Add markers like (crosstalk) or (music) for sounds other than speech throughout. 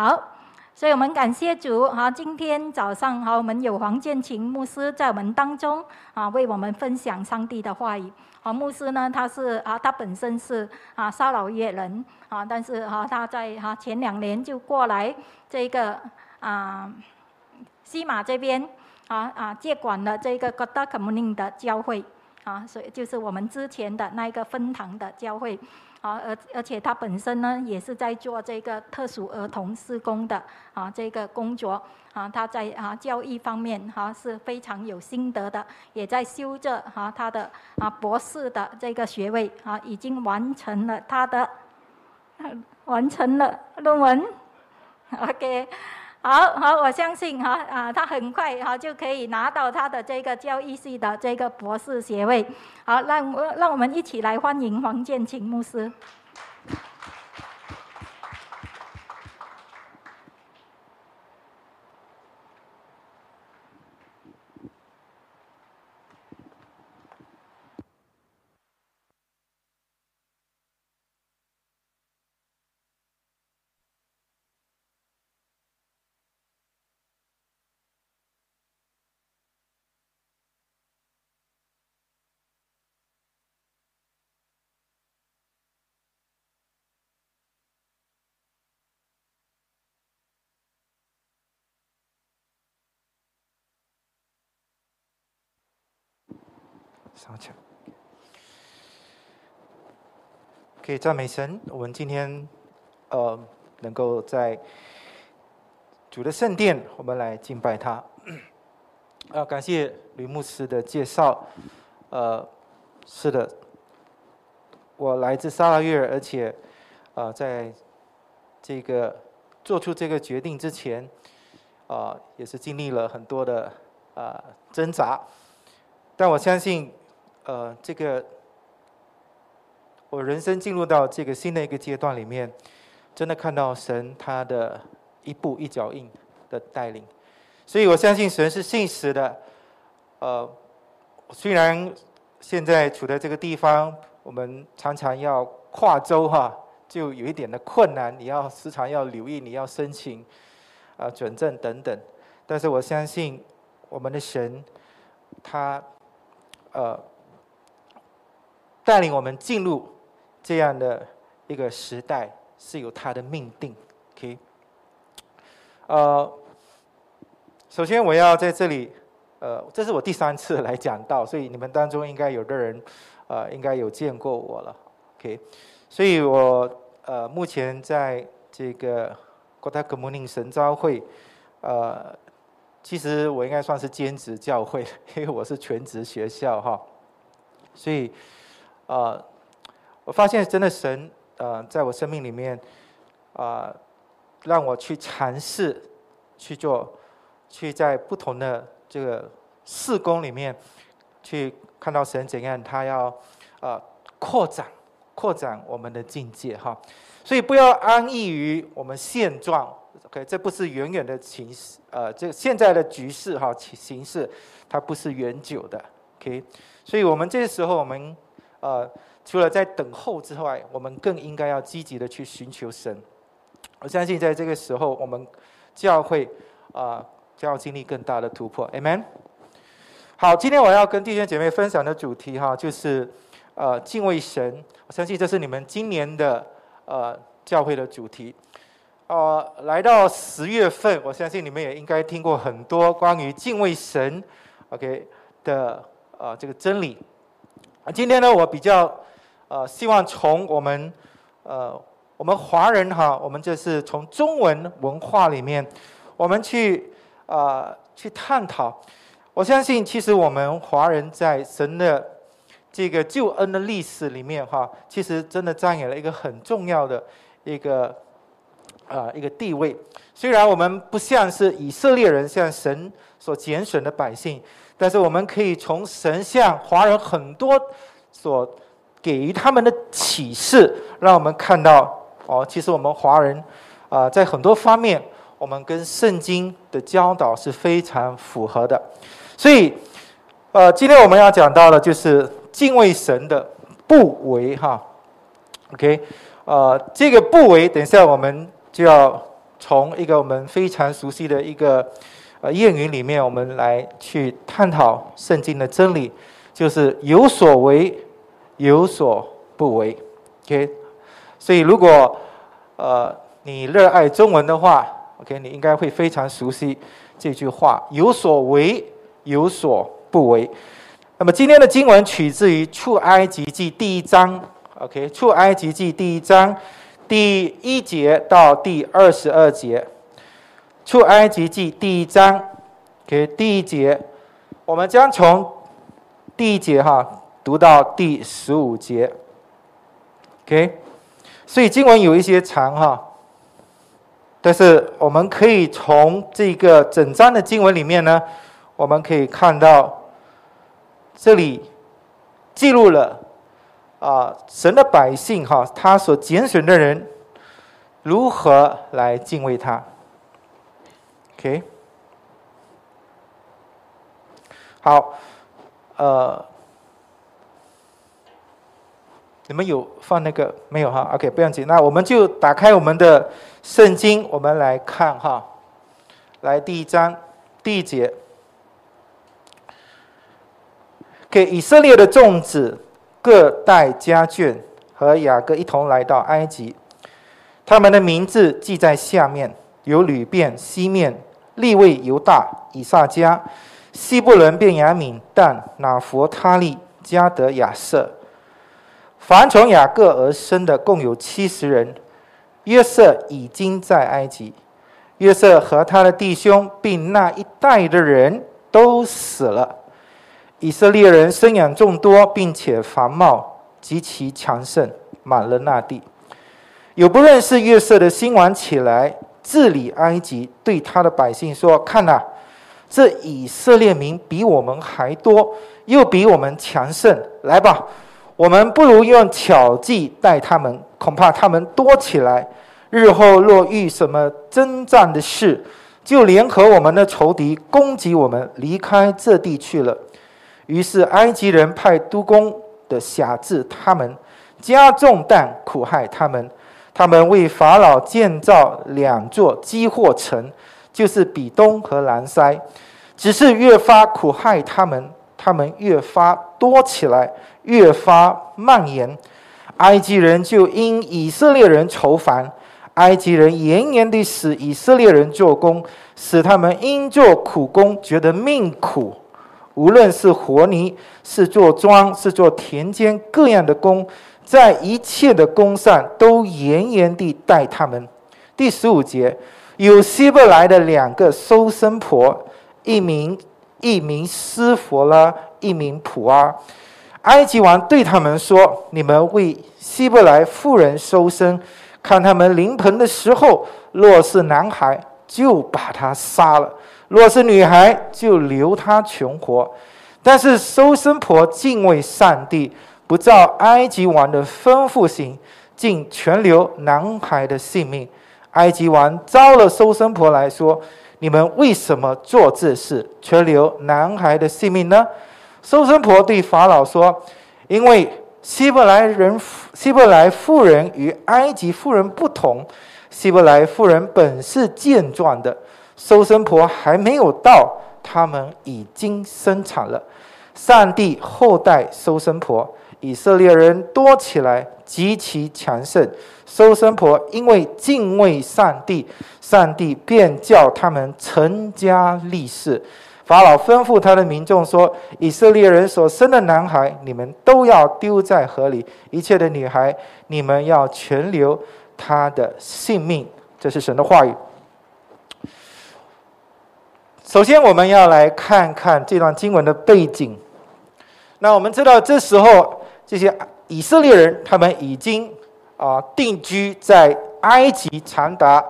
好，所以我们感谢主哈，今天早上哈，我们有黄建琴牧师在我们当中啊，为我们分享上帝的话语。啊，牧师呢，他是啊，他本身是啊，沙老越人啊，但是哈，他在哈前两年就过来这个啊西马这边啊啊接管了这个 God Communing 的教会啊，所以就是我们之前的那一个分堂的教会。啊，而而且他本身呢，也是在做这个特殊儿童施工的啊，这个工作啊，他在啊教育方面哈是非常有心得的，也在修着哈他的啊博士的这个学位啊，已经完成了他的 (laughs) 完成了论文，OK。好好，我相信哈啊，他很快哈就可以拿到他的这个交易系的这个博士学位。好，让我让我们一起来欢迎黄建清牧师。上去。可以赞美神，我们今天呃能够在主的圣殿，我们来敬拜他。(coughs) 啊，感谢吕牧师的介绍。呃，是的，我来自萨拉约尔，而且啊，在这个做出这个决定之前，啊，也是经历了很多的啊挣扎，但我相信。呃，这个我人生进入到这个新的一个阶段里面，真的看到神他的一步一脚印的带领，所以我相信神是信实的。呃，虽然现在处在这个地方，我们常常要跨州哈，就有一点的困难，你要时常要留意，你要申请啊准证等等，但是我相信我们的神，他呃。带领我们进入这样的一个时代，是有他的命定。OK，呃，首先我要在这里，呃，这是我第三次来讲道，所以你们当中应该有的人，呃，应该有见过我了。OK，所以我呃目前在这个国泰格摩宁神召会，呃，其实我应该算是兼职教会，因为我是全职学校哈，所以。呃，我发现真的神，呃，在我生命里面，啊，让我去尝试去做，去在不同的这个事工里面，去看到神怎样，他要啊扩展扩展我们的境界哈。所以不要安逸于我们现状，OK，这不是远远的情，呃，这现在的局势哈形势，它不是远久的，OK。所以我们这时候我们。呃，除了在等候之外，我们更应该要积极的去寻求神。我相信在这个时候，我们教会啊将要经历更大的突破。Amen。好，今天我要跟弟兄姐妹分享的主题哈，就是呃敬畏神。我相信这是你们今年的呃教会的主题。呃，来到十月份，我相信你们也应该听过很多关于敬畏神 OK 的呃这个真理。啊，今天呢，我比较，呃，希望从我们，呃，我们华人哈，我们这是从中文文化里面，我们去，啊，去探讨。我相信，其实我们华人在神的这个救恩的历史里面哈，其实真的占有了一个很重要的一个，啊，一个地位。虽然我们不像是以色列人，像神所拣选的百姓。但是我们可以从神像华人很多所给予他们的启示，让我们看到哦，其实我们华人啊，在很多方面，我们跟圣经的教导是非常符合的。所以，呃，今天我们要讲到的就是敬畏神的不为哈。OK，呃，这个不为，等一下我们就要从一个我们非常熟悉的一个呃谚语里面，我们来去探讨圣经的真理，就是有所为，有所不为。OK，所以如果呃你热爱中文的话，OK，你应该会非常熟悉这句话：有所为，有所不为。那么今天的经文取自于出埃及记第一章。OK，出埃及记第一章第一节到第二十二节。出埃及记第一章给第一节，我们将从第一节哈读到第十五节。OK，所以经文有一些长哈，但是我们可以从这个整章的经文里面呢，我们可以看到这里记录了。啊，神的百姓哈，他所拣选的人如何来敬畏他？OK，好，呃，你们有放那个没有哈？OK，不要紧，那我们就打开我们的圣经，我们来看哈，来第一章第一节，给以色列的众子。各带家眷和雅各一同来到埃及，他们的名字记在下面：有吕便、西面、利位、犹大、以撒迦、西布伦、便雅敏、但、拿佛他利、加德、亚瑟。凡从雅各而生的共有七十人。约瑟已经在埃及，约瑟和他的弟兄并那一代的人都死了。以色列人生养众多，并且繁茂极其强盛，满了那地。有不认识约瑟的新王起来治理埃及，对他的百姓说：“看呐，这以色列民比我们还多，又比我们强盛。来吧，我们不如用巧计待他们，恐怕他们多起来，日后若遇什么征战的事，就联合我们的仇敌攻击我们，离开这地去了。”于是埃及人派督工的辖制他们，加重担苦害他们。他们为法老建造两座积货城，就是比东和南塞。只是越发苦害他们，他们越发多起来，越发蔓延。埃及人就因以色列人愁烦，埃及人严严地使以色列人做工，使他们因做苦工觉得命苦。无论是活泥，是做庄，是做田间各样的工，在一切的工上都严严地待他们。第十五节，有希伯来的两个收生婆，一名一名斯佛拉，一名普阿。埃及王对他们说：“你们为希伯来妇人收生，看他们临盆的时候，若是男孩，就把他杀了。”若是女孩，就留他存活；但是收生婆敬畏上帝，不照埃及王的吩咐行，竟全留男孩的性命。埃及王招了收生婆来说：“你们为什么做这事，全留男孩的性命呢？”收生婆对法老说：“因为希伯来人、希伯来妇人与埃及妇人不同，希伯来妇人本是健壮的。”收生婆还没有到，他们已经生产了。上帝后代收生婆，以色列人多起来，极其强盛。收生婆因为敬畏上帝，上帝便叫他们成家立室。法老吩咐他的民众说：“以色列人所生的男孩，你们都要丢在河里；一切的女孩，你们要全留他的性命。”这是神的话语。首先，我们要来看看这段经文的背景。那我们知道，这时候这些以色列人他们已经啊定居在埃及长达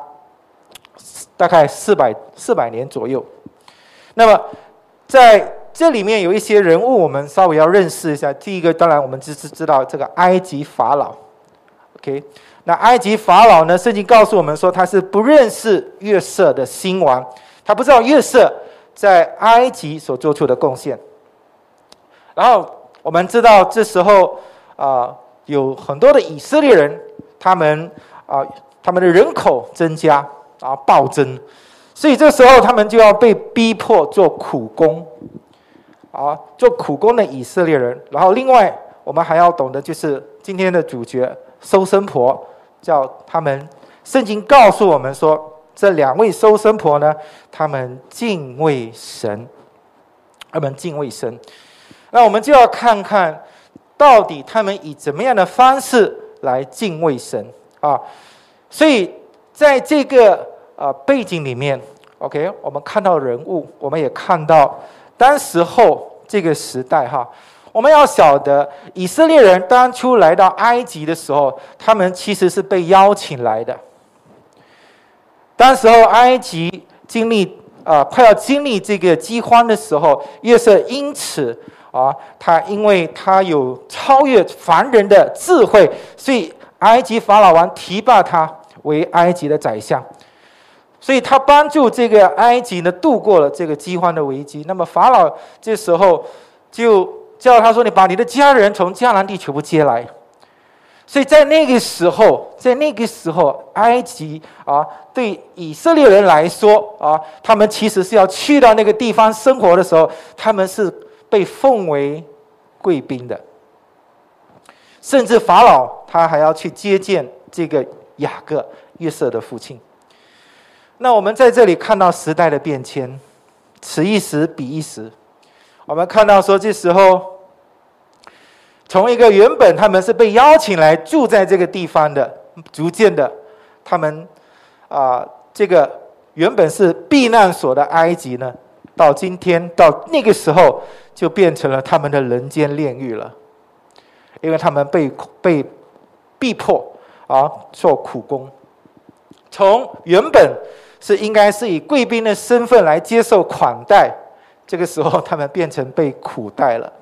大概四百四百年左右。那么在这里面有一些人物，我们稍微要认识一下。第一个，当然我们只是知道这个埃及法老。OK，那埃及法老呢？圣经告诉我们说，他是不认识约瑟的新王。他不知道约瑟在埃及所做出的贡献，然后我们知道这时候啊有很多的以色列人，他们啊他们的人口增加啊暴增，所以这时候他们就要被逼迫做苦工，啊，做苦工的以色列人。然后另外我们还要懂得就是今天的主角收生婆，叫他们圣经告诉我们说，这两位收生婆呢，他们敬畏神，他们敬畏神。那我们就要看看到底他们以怎么样的方式来敬畏神啊？所以在这个呃背景里面，OK，我们看到人物，我们也看到当时候这个时代哈。我们要晓得，以色列人当初来到埃及的时候，他们其实是被邀请来的。当时候埃及经历啊快要经历这个饥荒的时候，约瑟因此。啊，他因为他有超越凡人的智慧，所以埃及法老王提拔他为埃及的宰相，所以他帮助这个埃及呢度过了这个饥荒的危机。那么法老这时候就叫他说：“你把你的家人从迦南地全部接来。”所以在那个时候，在那个时候，埃及啊，对以色列人来说啊，他们其实是要去到那个地方生活的时候，他们是。被奉为贵宾的，甚至法老他还要去接见这个雅各约瑟的父亲。那我们在这里看到时代的变迁，此一时彼一时。我们看到说，这时候从一个原本他们是被邀请来住在这个地方的，逐渐的，他们啊，这个原本是避难所的埃及呢。到今天，到那个时候，就变成了他们的人间炼狱了，因为他们被被逼迫啊做苦工，从原本是应该是以贵宾的身份来接受款待，这个时候他们变成被苦待了。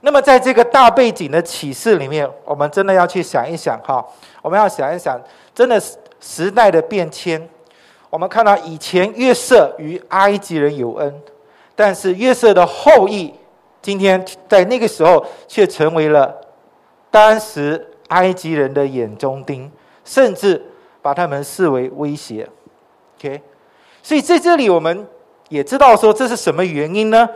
那么，在这个大背景的启示里面，我们真的要去想一想哈，我们要想一想，真的时代的变迁。我们看到以前约瑟与埃及人有恩，但是约瑟的后裔今天在那个时候却成为了当时埃及人的眼中钉，甚至把他们视为威胁。OK，所以在这里我们也知道说这是什么原因呢？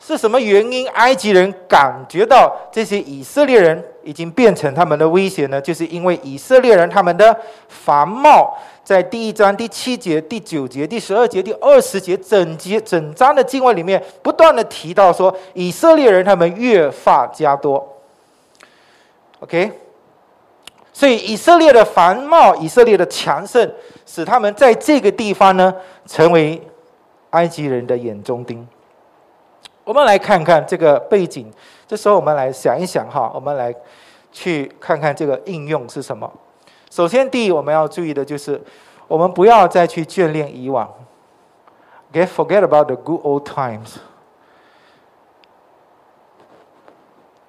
是什么原因埃及人感觉到这些以色列人已经变成他们的威胁呢？就是因为以色列人他们的繁茂。在第一章第七节、第九节、第十二节、第二十节整节整章的经文里面，不断的提到说，以色列人他们越发加多。OK，所以以色列的繁茂、以色列的强盛，使他们在这个地方呢，成为埃及人的眼中钉。我们来看看这个背景，这时候我们来想一想哈，我们来去看看这个应用是什么。首先，第一，我们要注意的就是，我们不要再去眷恋以往。Get forget about the good old times。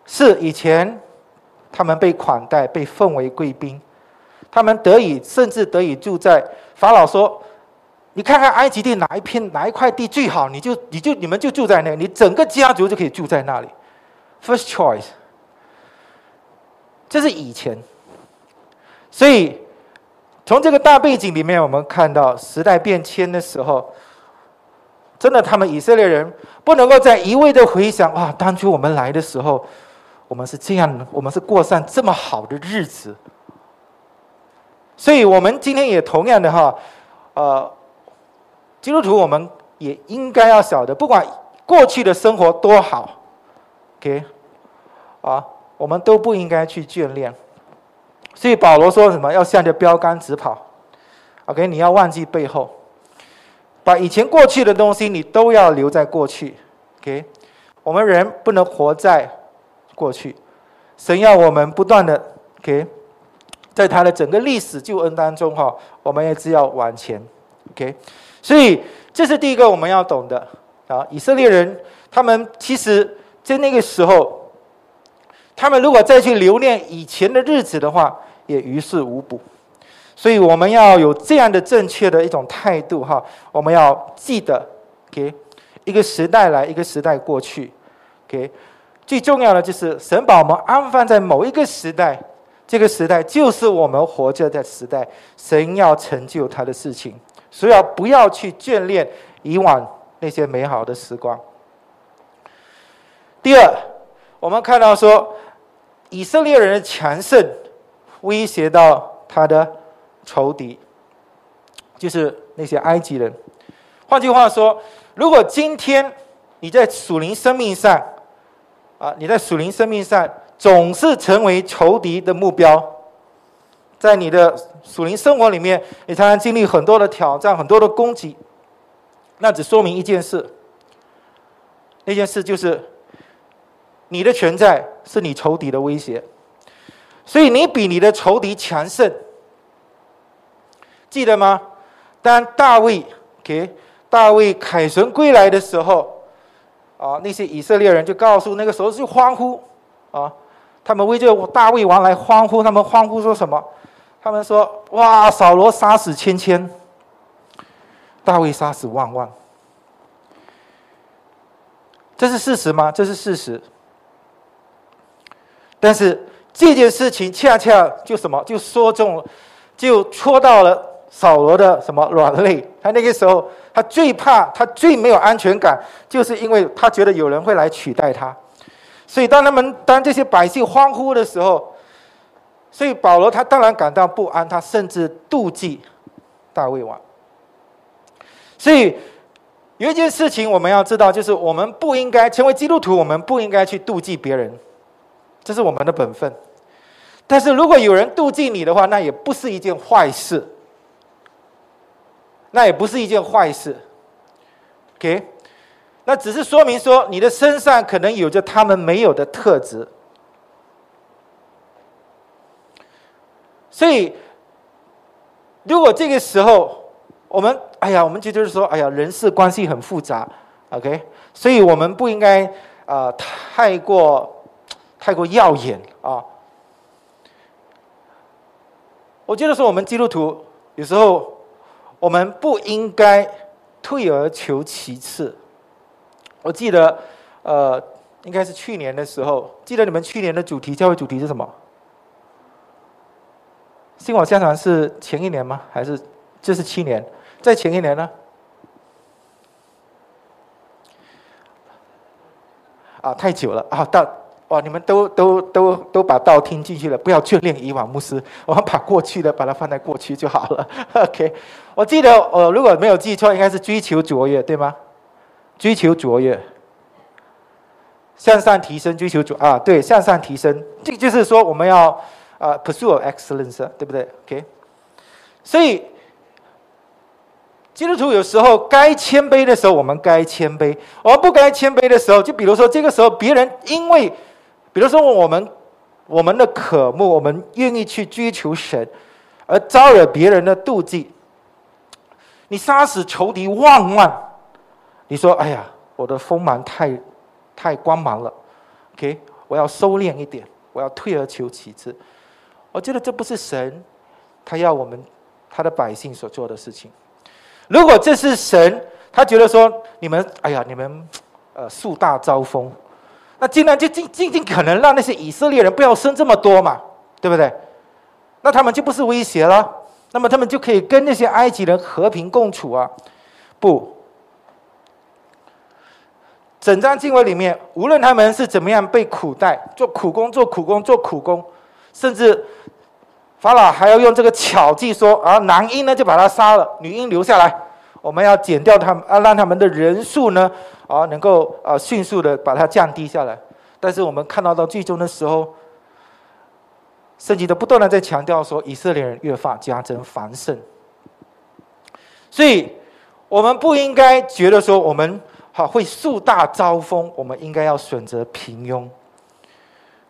是以前他们被款待，被奉为贵宾，他们得以甚至得以住在法老说：“你看看埃及地哪一片哪一块地最好，你就你就你们就住在那，你整个家族就可以住在那里。”First choice。这是以前。所以，从这个大背景里面，我们看到时代变迁的时候，真的，他们以色列人不能够再一味的回想啊，当初我们来的时候，我们是这样，我们是过上这么好的日子。所以，我们今天也同样的哈，呃，基督徒我们也应该要晓得，不管过去的生活多好，OK，啊，我们都不应该去眷恋。所以保罗说什么？要向着标杆直跑。OK，你要忘记背后，把以前过去的东西你都要留在过去。OK，我们人不能活在过去，神要我们不断的 OK，在他的整个历史救恩当中哈，我们也只要往前。OK，所以这是第一个我们要懂的啊。以色列人他们其实在那个时候，他们如果再去留恋以前的日子的话，也于事无补，所以我们要有这样的正确的一种态度哈。我们要记得，给一个时代来，一个时代过去，给最重要的就是神把我们安放在某一个时代，这个时代就是我们活着的时代，神要成就他的事情，所以要不要去眷恋以往那些美好的时光。第二，我们看到说，以色列人的强盛威胁到他的仇敌，就是那些埃及人。换句话说，如果今天你在属灵生命上，啊，你在属灵生命上总是成为仇敌的目标，在你的属灵生活里面，你常常经历很多的挑战、很多的攻击，那只说明一件事，那件事就是。你的存在是你仇敌的威胁，所以你比你的仇敌强盛。记得吗？当大卫给大卫凯旋归来的时候，啊，那些以色列人就告诉那个时候就欢呼，啊，他们为这大卫王来欢呼，他们欢呼说什么？他们说：哇，扫罗杀死千千，大卫杀死万万。这是事实吗？这是事实。但是这件事情恰恰就什么，就说中，就戳到了扫罗的什么软肋。他那个时候，他最怕，他最没有安全感，就是因为他觉得有人会来取代他。所以当他们当这些百姓欢呼的时候，所以保罗他当然感到不安，他甚至妒忌大卫王。所以有一件事情我们要知道，就是我们不应该成为基督徒，我们不应该去妒忌别人。这是我们的本分，但是如果有人妒忌你的话，那也不是一件坏事，那也不是一件坏事，OK，那只是说明说你的身上可能有着他们没有的特质，所以如果这个时候我们哎呀，我们就就是说哎呀，人事关系很复杂，OK，所以我们不应该啊太过。太过耀眼啊！我觉得说我们基督徒有时候我们不应该退而求其次。我记得呃，应该是去年的时候，记得你们去年的主题教会主题是什么？新网相传是前一年吗？还是这是七年？在前一年呢？啊，太久了啊！到。哇！你们都都都都把道听进去了，不要眷恋以往牧师，我们把过去的把它放在过去就好了。(laughs) OK，我记得我如果没有记错，应该是追求卓越，对吗？追求卓越，向上提升，追求卓啊，对，向上提升，这个就是说我们要啊，pursue excellence，对不对？OK，所以。基督徒有时候该谦卑的时候，我们该谦卑；我们不该谦卑的时候，就比如说这个时候，别人因为。比如说，我们我们的渴慕，我们愿意去追求神，而招惹别人的妒忌。你杀死仇敌万万，你说：“哎呀，我的锋芒太太光芒了。”OK，我要收敛一点，我要退而求其次。我觉得这不是神他要我们他的百姓所做的事情。如果这是神，他觉得说你们，哎呀，你们呃树大招风。那尽量就尽尽尽可能让那些以色列人不要生这么多嘛，对不对？那他们就不是威胁了，那么他们就可以跟那些埃及人和平共处啊？不，整章经文里面，无论他们是怎么样被苦待，做苦工，做苦工，做苦工，甚至法老还要用这个巧计说啊，男婴呢就把他杀了，女婴留下来，我们要减掉他们啊，让他们的人数呢。啊，能够啊迅速的把它降低下来，但是我们看到到最终的时候，圣经都不断的在强调说，以色列人越发加增繁盛。所以，我们不应该觉得说我们好会树大招风，我们应该要选择平庸。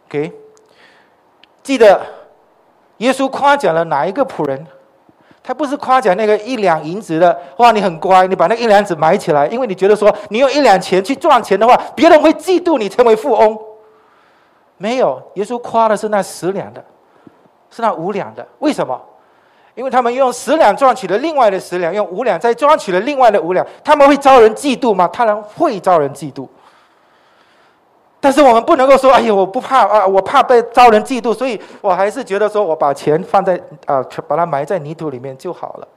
OK，记得耶稣夸奖了哪一个仆人？他不是夸奖那个一两银子的，哇，你很乖，你把那一两子买起来，因为你觉得说你用一两钱去赚钱的话，别人会嫉妒你成为富翁。没有，耶稣夸的是那十两的，是那五两的。为什么？因为他们用十两赚取了另外的十两，用五两再赚取了另外的五两，他们会招人嫉妒吗？当然会招人嫉妒。但是我们不能够说，哎呀，我不怕啊，我怕被遭人嫉妒，所以我还是觉得说我把钱放在啊，把它埋在泥土里面就好了。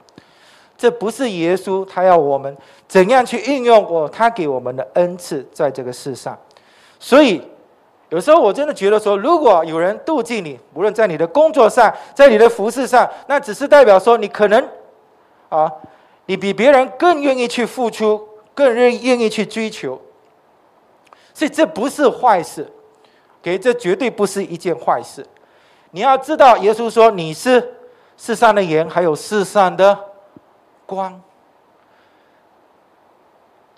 这不是耶稣，他要我们怎样去运用我他给我们的恩赐在这个世上。所以有时候我真的觉得说，如果有人妒忌你，无论在你的工作上，在你的服饰上，那只是代表说你可能啊，你比别人更愿意去付出，更愿愿意去追求。所以这不是坏事，给这绝对不是一件坏事。你要知道，耶稣说你是世上的盐，还有世上的。光，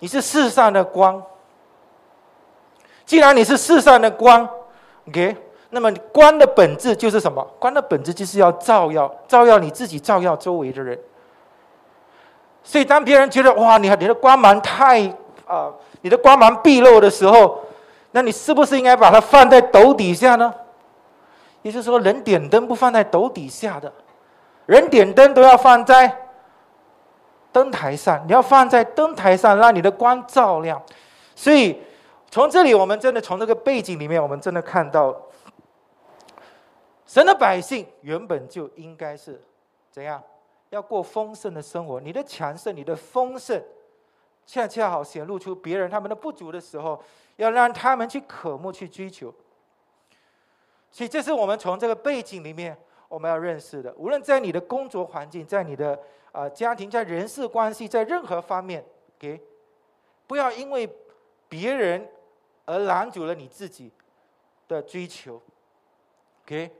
你是世上的光。既然你是世上的光，OK，那么光的本质就是什么？光的本质就是要照耀，照耀你自己，照耀周围的人。所以，当别人觉得哇，你你的光芒太啊，你的光芒毕露的时候，那你是不是应该把它放在斗底下呢？也就是说，人点灯不放在斗底下的，人点灯都要放在。灯台上，你要放在灯台上，让你的光照亮。所以，从这里，我们真的从这个背景里面，我们真的看到，神的百姓原本就应该是怎样，要过丰盛的生活。你的强盛，你的丰盛，恰恰好显露出别人他们的不足的时候，要让他们去渴慕、去追求。所以，这是我们从这个背景里面我们要认识的。无论在你的工作环境，在你的。啊，家庭在人事关系，在任何方面，给不要因为别人而拦阻了你自己的追求。OK，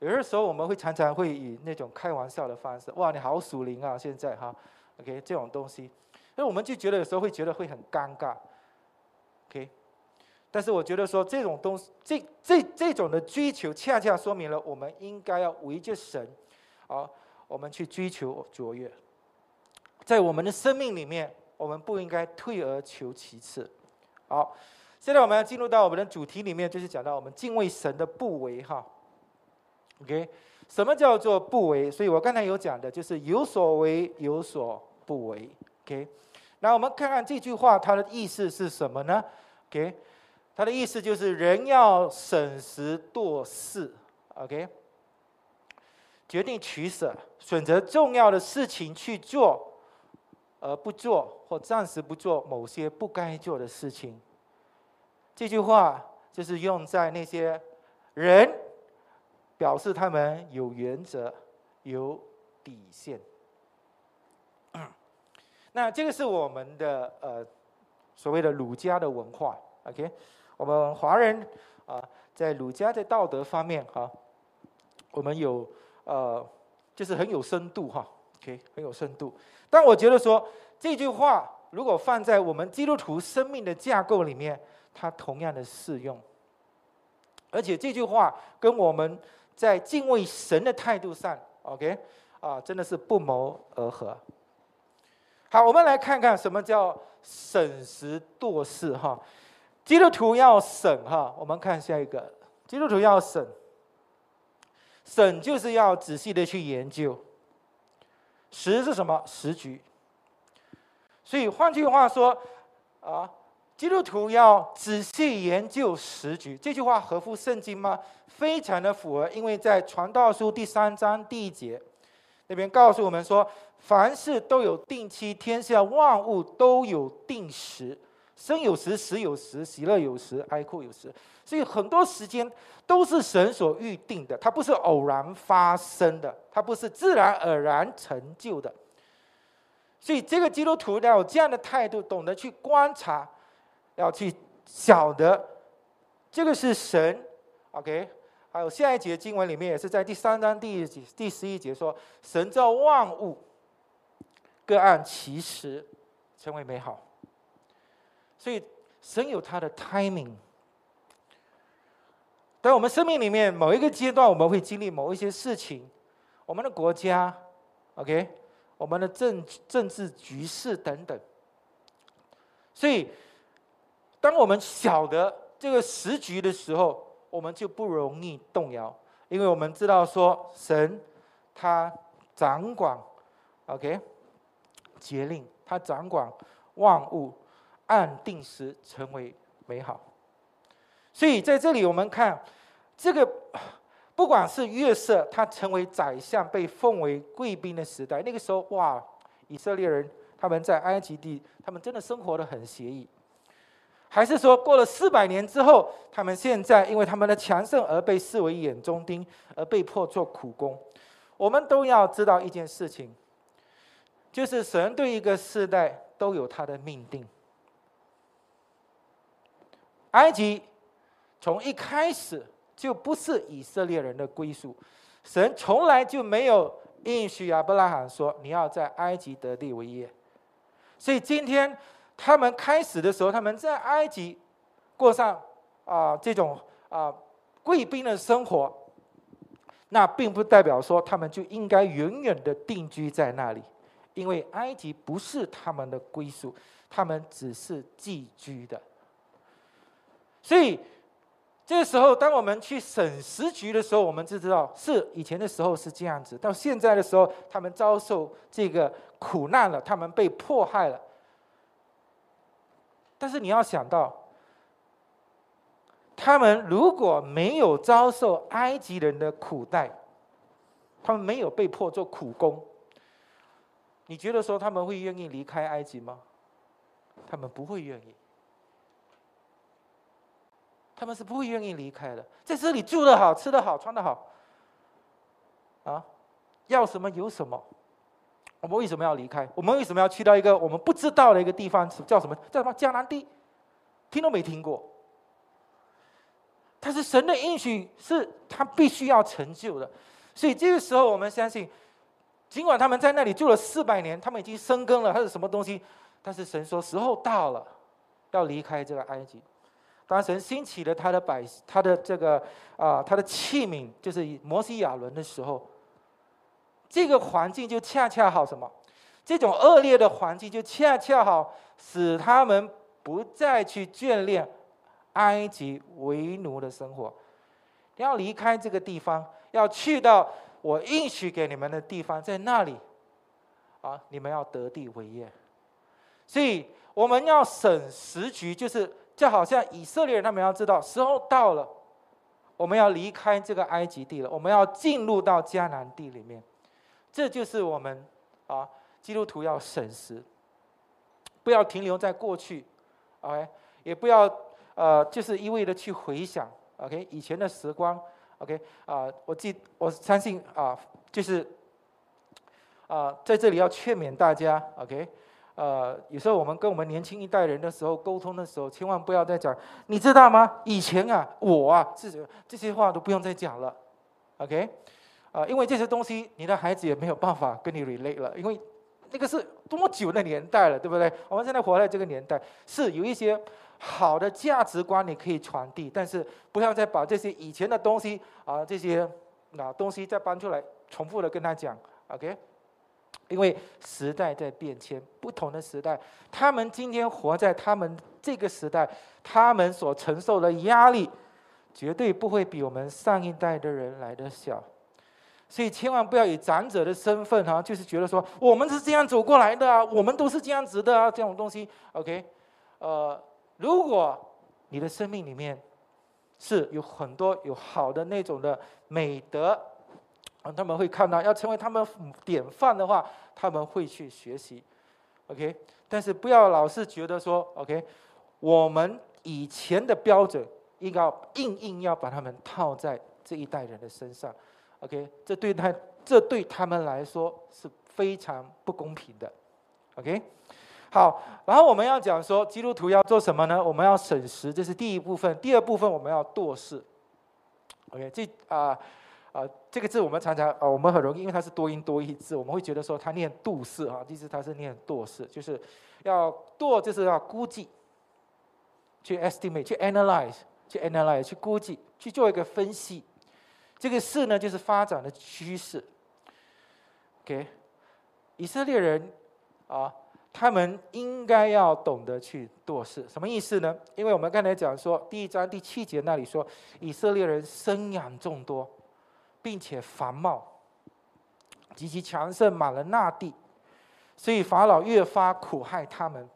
有的时候我们会常常会以那种开玩笑的方式，哇，你好属灵啊，现在哈，OK，这种东西，所以我们就觉得有时候会觉得会很尴尬。OK，但是我觉得说这种东西，这这这种的追求，恰恰说明了我们应该要围着神，啊。我们去追求卓越，在我们的生命里面，我们不应该退而求其次。好，现在我们要进入到我们的主题里面，就是讲到我们敬畏神的不为哈。OK，什么叫做不为？所以我刚才有讲的，就是有所为有所不为。OK，那我们看看这句话它的意思是什么呢？OK，它的意思就是人要审时度势。OK。决定取舍，选择重要的事情去做，而不做或暂时不做某些不该做的事情。这句话就是用在那些人表示他们有原则、有底线。那这个是我们的呃所谓的儒家的文化。OK，我们华人啊，在儒家在道德方面哈，我们有。呃，就是很有深度哈，OK，很有深度。但我觉得说这句话如果放在我们基督徒生命的架构里面，它同样的适用。而且这句话跟我们在敬畏神的态度上，OK，啊，真的是不谋而合。好，我们来看看什么叫审时度势哈。基督徒要审哈，我们看下一个，基督徒要审。审就是要仔细的去研究，时是什么时局？所以换句话说，啊，基督徒要仔细研究时局。这句话合乎圣经吗？非常的符合，因为在传道书第三章第一节那边告诉我们说，凡事都有定期，天下万物都有定时。生有时，死有时；喜乐有时，哀哭有时。所以很多时间都是神所预定的，它不是偶然发生的，它不是自然而然成就的。所以这个基督徒要有这样的态度，懂得去观察，要去晓得这个是神。OK，还有下一节经文里面也是在第三章第几第十一节说：“神造万物，个案其实成为美好。”所以，神有他的 timing。在我们生命里面某一个阶段，我们会经历某一些事情，我们的国家，OK，我们的政政治局势等等。所以，当我们晓得这个时局的时候，我们就不容易动摇，因为我们知道说，神他掌管，OK，节令，他掌管万物。按定时成为美好，所以在这里我们看，这个不管是月色他成为宰相，被奉为贵宾的时代，那个时候哇，以色列人他们在埃及地，他们真的生活的很惬意。还是说过了四百年之后，他们现在因为他们的强盛而被视为眼中钉，而被迫做苦工？我们都要知道一件事情，就是神对一个世代都有他的命定。埃及从一开始就不是以色列人的归属，神从来就没有应许亚伯拉罕说你要在埃及得地为业，所以今天。他们开始的时候，他们在埃及过上啊这种啊贵宾的生活，那并不代表说他们就应该永远的定居在那里，因为埃及不是他们的归宿，他们只是寄居的。所以这时候，当我们去审时局的时候，我们就知道是以前的时候是这样子，到现在的时候，他们遭受这个苦难了，他们被迫害了。但是你要想到，他们如果没有遭受埃及人的苦待，他们没有被迫做苦工，你觉得说他们会愿意离开埃及吗？他们不会愿意，他们是不会愿意离开的。在这里住的好，吃的好，穿的好，啊，要什么有什么。我们为什么要离开？我们为什么要去到一个我们不知道的一个地方？叫什么？叫什么？迦南地？听都没听过。但是神的应许是他必须要成就的，所以这个时候我们相信，尽管他们在那里住了四百年，他们已经生根了，还是什么东西？但是神说时候到了，要离开这个埃及。当神兴起了他的百他的这个啊他的器皿，就是摩西亚伦的时候。这个环境就恰恰好什么？这种恶劣的环境就恰恰好使他们不再去眷恋埃及为奴的生活，要离开这个地方，要去到我应许给你们的地方，在那里，啊，你们要得地为业。所以我们要审时局，就是就好像以色列人他们要知道时候到了，我们要离开这个埃及地了，我们要进入到迦南地里面。这就是我们啊，基督徒要审时，不要停留在过去，OK，也不要呃，就是一味的去回想，OK，以前的时光，OK，啊，我记，我相信啊，就是啊，在这里要劝勉大家，OK，呃，有时候我们跟我们年轻一代人的时候沟通的时候，千万不要再讲，你知道吗？以前啊，我啊，这这些话都不用再讲了，OK。啊，因为这些东西，你的孩子也没有办法跟你 relate 了，因为那个是多久的年代了，对不对？我们现在活在这个年代，是有一些好的价值观你可以传递，但是不要再把这些以前的东西啊，这些啊东西再搬出来，重复的跟他讲，OK？因为时代在变迁，不同的时代，他们今天活在他们这个时代，他们所承受的压力，绝对不会比我们上一代的人来的小。所以千万不要以长者的身份哈，就是觉得说我们是这样走过来的啊，我们都是这样子的啊，这种东西，OK，呃，如果你的生命里面是有很多有好的那种的美德，啊，他们会看到要成为他们典范的话，他们会去学习，OK，但是不要老是觉得说 OK，我们以前的标准应该硬硬要把他们套在这一代人的身上。OK，这对他这对他们来说是非常不公平的。OK，好，然后我们要讲说基督徒要做什么呢？我们要审时，这是第一部分。第二部分我们要惰事。OK，这啊啊这个字我们常常啊我们很容易，因为它是多音多义字，我们会觉得说它念度事啊，其实它是念惰事，就是要惰就是要估计，去 estimate，去 analyze，去 analyze，去估计，去做一个分析。这个事呢，就是发展的趋势。OK，以色列人啊，他们应该要懂得去做事，什么意思呢？因为我们刚才讲说，第一章第七节那里说，以色列人生养众多，并且繁茂，极其强盛，满了那地，所以法老越发苦害他们，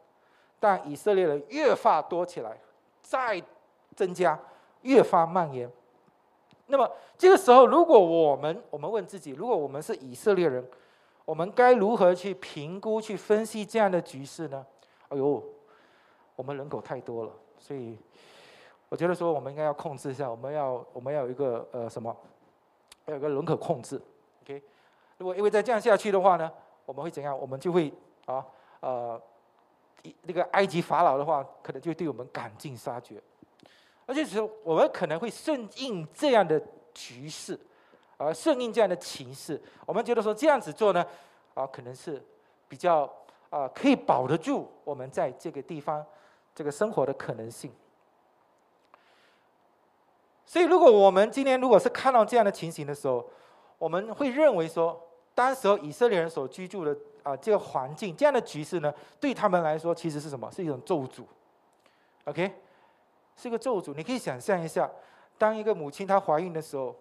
但以色列人越发多起来，再增加。越发蔓延。那么这个时候，如果我们我们问自己，如果我们是以色列人，我们该如何去评估、去分析这样的局势呢？哎呦，我们人口太多了，所以我觉得说我们应该要控制一下，我们要我们要有一个呃什么，要有个人口控制。OK，如果因为再这样下去的话呢，我们会怎样？我们就会啊呃，那个埃及法老的话，可能就对我们赶尽杀绝。而且是我们可能会顺应这样的局势，而顺应这样的情势。我们觉得说这样子做呢，啊，可能是比较啊可以保得住我们在这个地方这个生活的可能性。所以，如果我们今天如果是看到这样的情形的时候，我们会认为说，当时候以色列人所居住的啊这个环境，这样的局势呢，对他们来说其实是什么？是一种咒诅。OK。是一个咒诅，你可以想象一下，当一个母亲她怀孕的时候，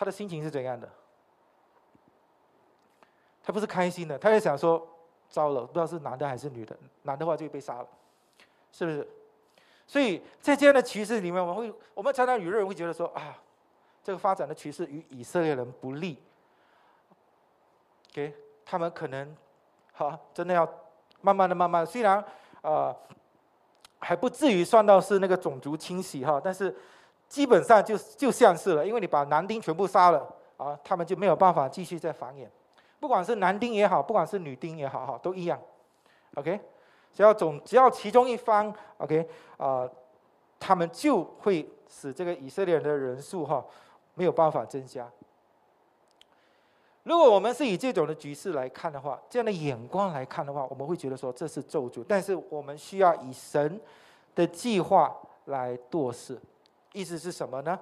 他的心情是怎样的？他不是开心的，他在想说：糟了，不知道是男的还是女的，男的话就被杀了，是不是？所以在这样的趋势里面，我们会，我们常常有人会觉得说：啊，这个发展的趋势与以色列人不利，给他们可能，好，真的要慢慢的、慢慢，虽然啊。还不至于算到是那个种族清洗哈，但是基本上就就像是了，因为你把男丁全部杀了啊，他们就没有办法继续再繁衍，不管是男丁也好，不管是女丁也好哈，都一样，OK，只要总只要其中一方 OK 啊，他们就会使这个以色列人的人数哈没有办法增加。如果我们是以这种的局势来看的话，这样的眼光来看的话，我们会觉得说这是咒诅。但是我们需要以神的计划来度事。意思是什么呢？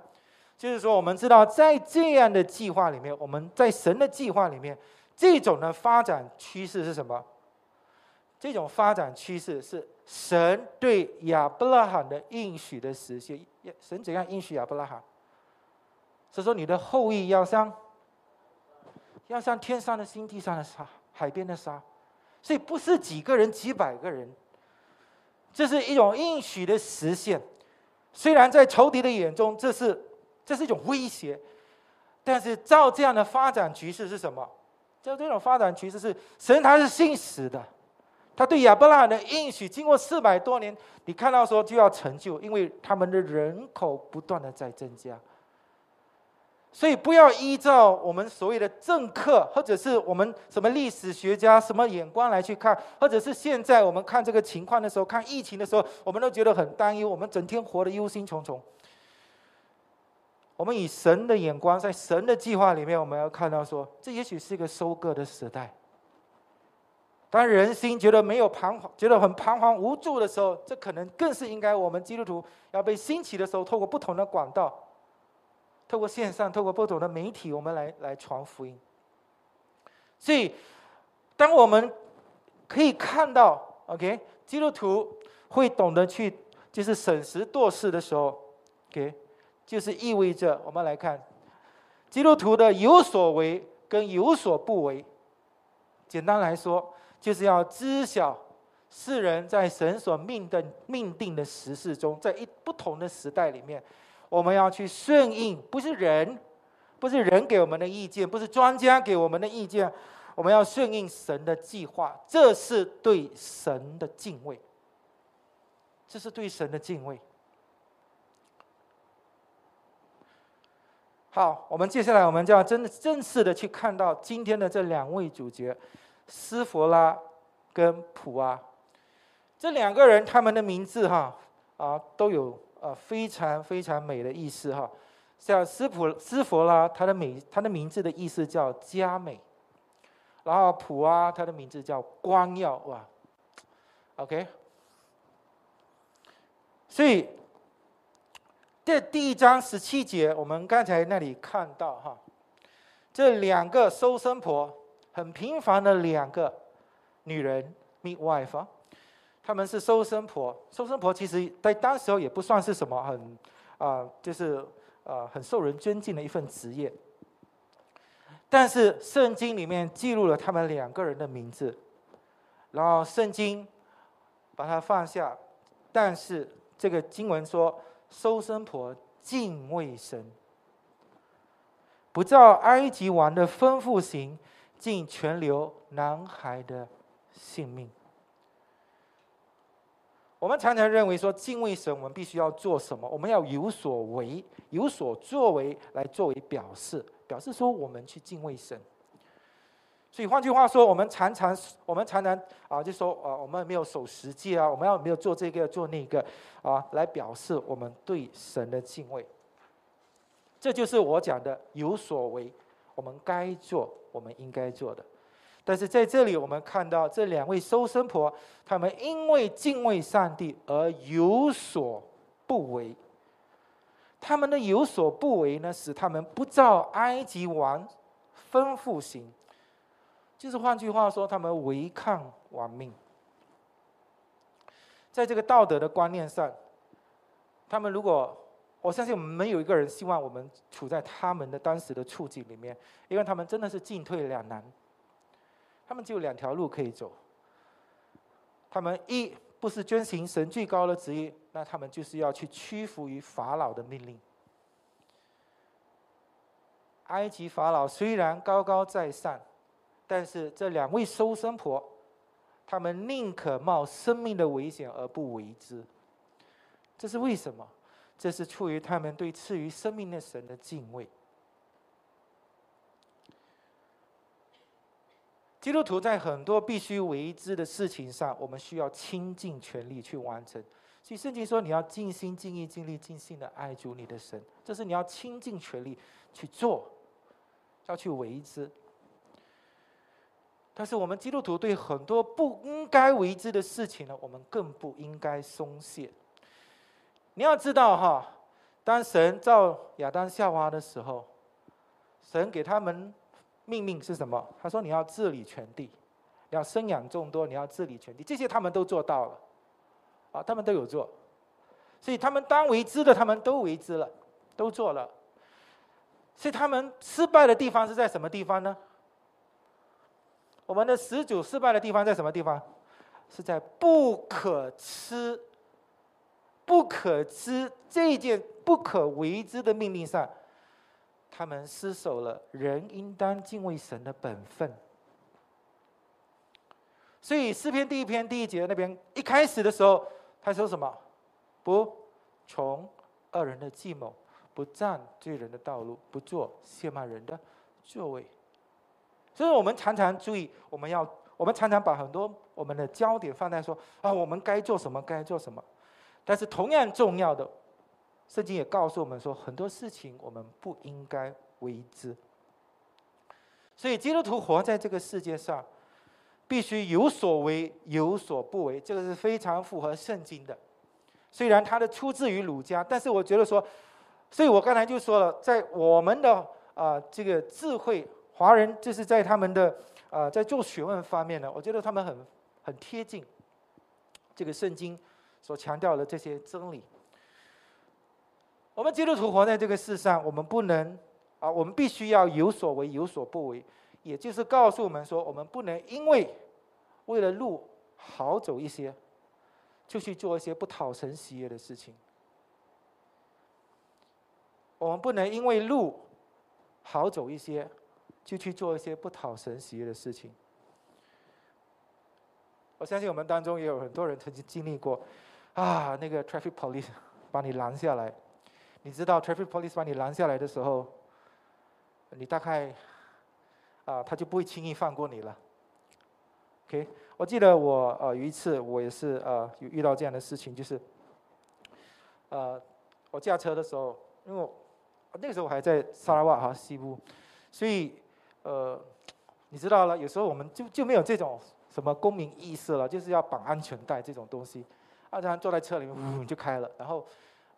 就是说，我们知道在这样的计划里面，我们在神的计划里面，这种的发展趋势是什么？这种发展趋势是神对亚伯拉罕的应许的实现。神怎样应许亚伯拉罕？是说你的后裔要像。要像天上的星、地上的沙、海边的沙，所以不是几个人、几百个人，这是一种应许的实现。虽然在仇敌的眼中，这是这是一种威胁，但是照这样的发展局势是什么？照这种发展局势是神，他是信实的，他对亚伯拉罕的应许，经过四百多年，你看到说就要成就，因为他们的人口不断的在增加。所以不要依照我们所谓的政客，或者是我们什么历史学家什么眼光来去看，或者是现在我们看这个情况的时候，看疫情的时候，我们都觉得很担忧，我们整天活得忧心忡忡。我们以神的眼光，在神的计划里面，我们要看到说，这也许是一个收割的时代。当人心觉得没有彷徨，觉得很彷徨无助的时候，这可能更是应该我们基督徒要被兴起的时候，透过不同的管道。透过线上，透过不同的媒体，我们来来传福音。所以，当我们可以看到，OK，基督徒会懂得去就是审时度势的时候，OK，就是意味着我们来看基督徒的有所为跟有所不为。简单来说，就是要知晓世人在神所命的命定的时事中，在一不同的时代里面。我们要去顺应，不是人，不是人给我们的意见，不是专家给我们的意见，我们要顺应神的计划，这是对神的敬畏，这是对神的敬畏。好，我们接下来我们就要真的正式的去看到今天的这两位主角，斯佛拉跟普阿，这两个人他们的名字哈啊都有。啊，非常非常美的意思哈，像斯普斯佛啦，他的美，他的名字的意思叫佳美，然后普啊，他的名字叫光耀哇，OK，所以这第一章十七节，我们刚才那里看到哈，这两个收生婆，很平凡的两个女人，midwife 啊。他们是收生婆，收生婆其实在当时候也不算是什么很啊，就是啊很受人尊敬的一份职业。但是圣经里面记录了他们两个人的名字，然后圣经把它放下，但是这个经文说收生婆敬畏神，不照埃及王的吩咐行，竟全留男孩的性命。我们常常认为说敬畏神，我们必须要做什么？我们要有所为、有所作为来作为表示，表示说我们去敬畏神。所以换句话说，我们常常我们常常啊，就说啊，我们没有守十诫啊，我们要没有做这个做那个啊，来表示我们对神的敬畏。这就是我讲的有所为，我们该做，我们应该做的。但是在这里，我们看到这两位收生婆，他们因为敬畏上帝而有所不为。他们的有所不为呢，使他们不照埃及王吩咐行，就是换句话说，他们违抗王命。在这个道德的观念上，他们如果我相信没有一个人希望我们处在他们的当时的处境里面，因为他们真的是进退两难。他们只有两条路可以走。他们一不是遵行神最高的旨意，那他们就是要去屈服于法老的命令。埃及法老虽然高高在上，但是这两位收生婆，他们宁可冒生命的危险而不为之。这是为什么？这是出于他们对赐予生命的神的敬畏。基督徒在很多必须为之的事情上，我们需要倾尽全力去完成。所以圣经说，你要尽心、尽意、尽力、尽心的爱主你的神，这是你要倾尽全力去做，要去为之。但是我们基督徒对很多不应该为之的事情呢，我们更不应该松懈。你要知道哈，当神造亚当夏娃的时候，神给他们。命令是什么？他说：“你要治理全地，你要生养众多，你要治理全地。”这些他们都做到了，啊，他们都有做，所以他们当为之的，他们都为之了，都做了。所以他们失败的地方是在什么地方呢？我们的始祖失败的地方在什么地方？是在不可吃、不可吃这件不可为之的命令上。他们失守了人应当敬畏神的本分，所以诗篇第一篇第一节那边一开始的时候，他说什么？不从恶人的计谋，不占罪人的道路，不做亵慢人的座位。所以我们常常注意，我们要我们常常把很多我们的焦点放在说啊，我们该做什么，该做什么。但是同样重要的。圣经也告诉我们说，很多事情我们不应该为之。所以基督徒活在这个世界上，必须有所为，有所不为，这个是非常符合圣经的。虽然它的出自于儒家，但是我觉得说，所以我刚才就说了，在我们的啊这个智慧，华人就是在他们的啊在做学问方面呢，我觉得他们很很贴近这个圣经所强调的这些真理。我们基督徒活在这个世上，我们不能啊，我们必须要有所为，有所不为。也就是告诉我们说，我们不能因为为了路好走一些，就去做一些不讨神喜悦的事情。我们不能因为路好走一些，就去做一些不讨神喜悦的事情。我相信我们当中也有很多人曾经经历过，啊，那个 traffic police 把你拦下来。你知道 traffic police 把你拦下来的时候，你大概啊，他就不会轻易放过你了。OK，我记得我呃有一次我也是呃有遇到这样的事情，就是呃我驾车的时候，因为我那个时候我还在沙拉瓦哈西部，所以呃你知道了，有时候我们就就没有这种什么公民意识了，就是要绑安全带这种东西，啊，这样坐在车里面呜就开了，然后。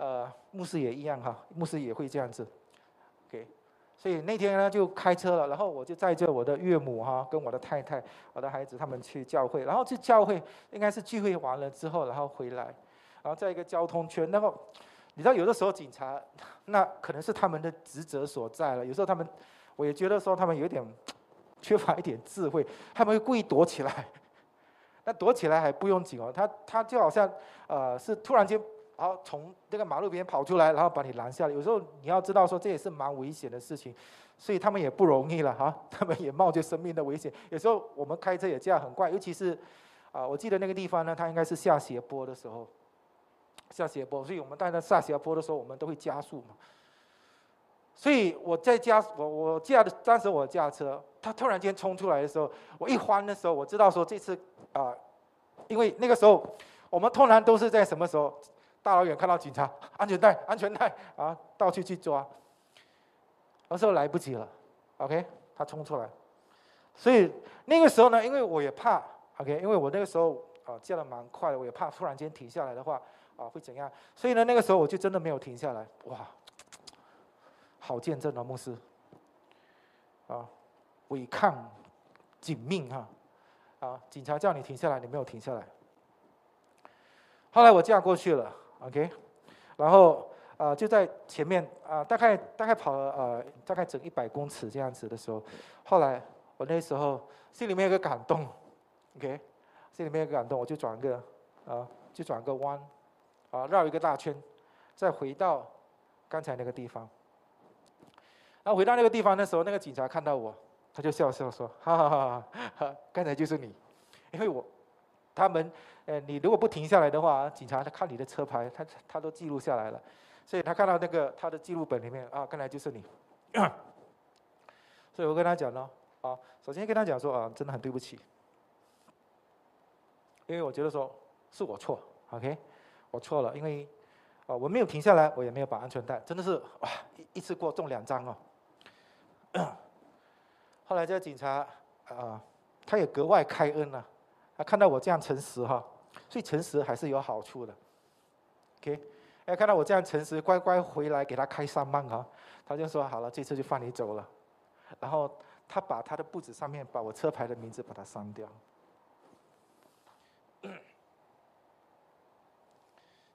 呃，牧师也一样哈，牧师也会这样子，OK。所以那天呢就开车了，然后我就载着我的岳母哈，跟我的太太、我的孩子他们去教会，然后去教会应该是聚会完了之后，然后回来，然后在一个交通圈，那么你知道有的时候警察那可能是他们的职责所在了，有时候他们我也觉得说他们有点缺乏一点智慧，他们会故意躲起来，(laughs) 那躲起来还不用紧哦，他他就好像呃是突然间。然后从那个马路边跑出来，然后把你拦下来。有时候你要知道说，这也是蛮危险的事情，所以他们也不容易了 (laughs) 哈，他们也冒着生命的危险。有时候我们开车也这样很怪，尤其是啊，我记得那个地方呢，它应该是下斜坡的时候，下斜坡，所以我们在那下斜坡的时候，我们都会加速嘛。所以我在驾我我驾的当时我驾车，他突然间冲出来的时候，我一慌的时候，我知道说这次啊，因为那个时候我们通常都是在什么时候大老远看到警察，安全带安全带啊，到处去抓，那时候来不及了，OK，他冲出来，所以那个时候呢，因为我也怕，OK，因为我那个时候啊驾的蛮快的，我也怕突然间停下来的话啊会怎样，所以呢那个时候我就真的没有停下来，哇。好见证啊，牧师，啊，违抗警命哈，啊，警察叫你停下来，你没有停下来。后来我驾过去了。，OK，然后啊就在前面啊，大概大概跑了呃大概整一百公尺这样子的时候，后来我那时候心里面有个感动，(laughs) OK，心里面有个感动，我就转个啊就转个弯，啊绕一个大圈，再回到刚才那个地方。然后回到那个地方的时候，那个警察看到我，他就笑笑说：“ (laughs) 哈哈哈哈，刚才就是你，因为我他们，呃，你如果不停下来的话，警察他看你的车牌，他他都记录下来了，所以他看到那个他的记录本里面啊，刚才就是你。(coughs) 所以我跟他讲呢，啊，首先跟他讲说啊，真的很对不起，因为我觉得说是我错，OK，我错了，因为啊我没有停下来，我也没有绑安全带，真的是哇，一一次过中两张哦。(coughs) ”后来这个警察啊，他也格外开恩了，他看到我这样诚实哈，所以诚实还是有好处的。OK，哎，看到我这样诚实，乖乖回来给他开三万哈，他就说好了，这次就放你走了。然后他把他的簿子上面把我车牌的名字把它删掉。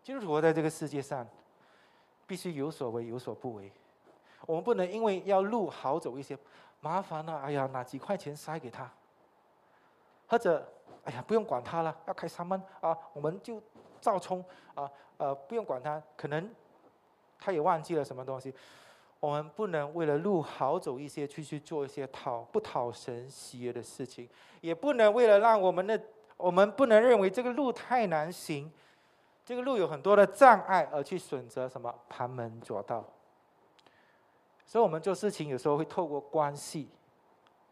基督徒活在这个世界上，必须有所为，有所不为。我们不能因为要路好走一些，麻烦了，哎呀，拿几块钱塞给他，或者，哎呀，不用管他了，要开三门啊，我们就照冲啊，呃，不用管他，可能他也忘记了什么东西。我们不能为了路好走一些，去去做一些讨不讨神喜悦的事情，也不能为了让我们的，我们不能认为这个路太难行，这个路有很多的障碍，而去选择什么旁门左道。所以，我们做事情有时候会透过关系，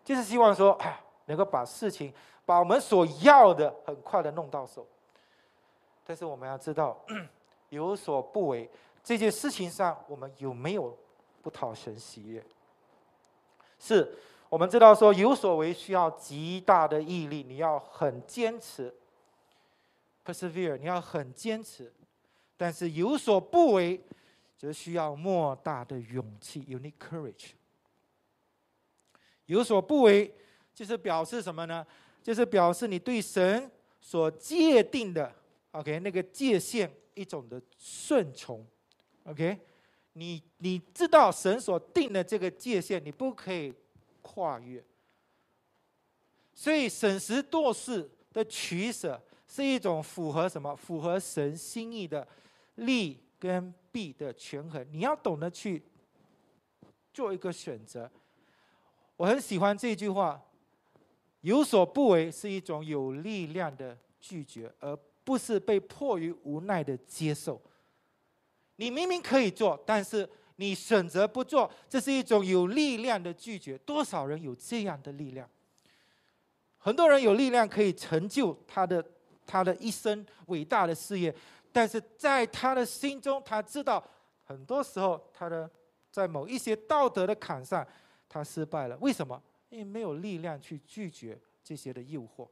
就是希望说，哎，能够把事情，把我们所要的很快的弄到手。但是，我们要知道，(clears throat) 有所不为，这件事情上，我们有没有不讨神喜悦？是我们知道说，有所为需要极大的毅力，你要很坚持，persevere，你要很坚持。但是，有所不为。则需要莫大的勇气，unique courage。有所不为，就是表示什么呢？就是表示你对神所界定的，OK，那个界限一种的顺从，OK。你你知道神所定的这个界限，你不可以跨越。所以审时度势的取舍，是一种符合什么？符合神心意的利跟。弊的权衡，你要懂得去做一个选择。我很喜欢这句话：“有所不为是一种有力量的拒绝，而不是被迫于无奈的接受。”你明明可以做，但是你选择不做，这是一种有力量的拒绝。多少人有这样的力量？很多人有力量可以成就他的他的一生伟大的事业。但是在他的心中，他知道很多时候他的在某一些道德的坎上，他失败了。为什么？因为没有力量去拒绝这些的诱惑。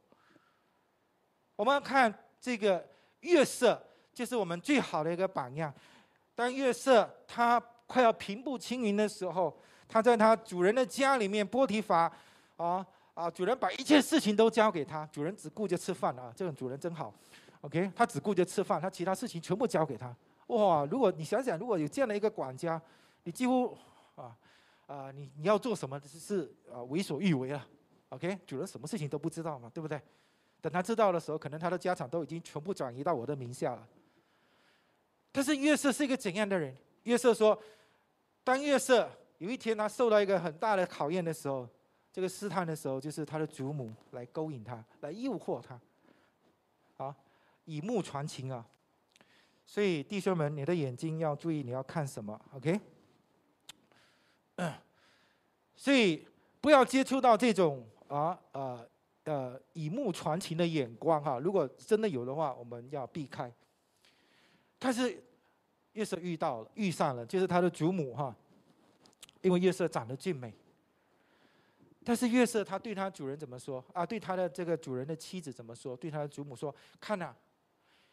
我们看这个月色，就是我们最好的一个榜样。当月色他快要平步青云的时候，他在他主人的家里面，波提法啊啊，主人把一切事情都交给他，主人只顾着吃饭啊，这种主人真好。OK，他只顾着吃饭，他其他事情全部交给他。哇，如果你想想，如果有这样的一个管家，你几乎啊，你你要做什么是啊为所欲为了。OK，主人什么事情都不知道嘛，对不对？等他知道的时候，可能他的家产都已经全部转移到我的名下了。但是约瑟是一个怎样的人？约瑟说，当约瑟有一天他受到一个很大的考验的时候，这个试探的时候，就是他的祖母来勾引他，来诱惑他，啊，以目传情啊。所以弟兄们，你的眼睛要注意，你要看什么？OK？(coughs) 所以不要接触到这种啊呃呃以目传情的眼光哈。如果真的有的话，我们要避开。但是月色遇到了，遇上了，就是他的祖母哈，因为月色长得俊美。但是月色他对他主人怎么说啊？对他的这个主人的妻子怎么说？对他的祖母说：“看呐，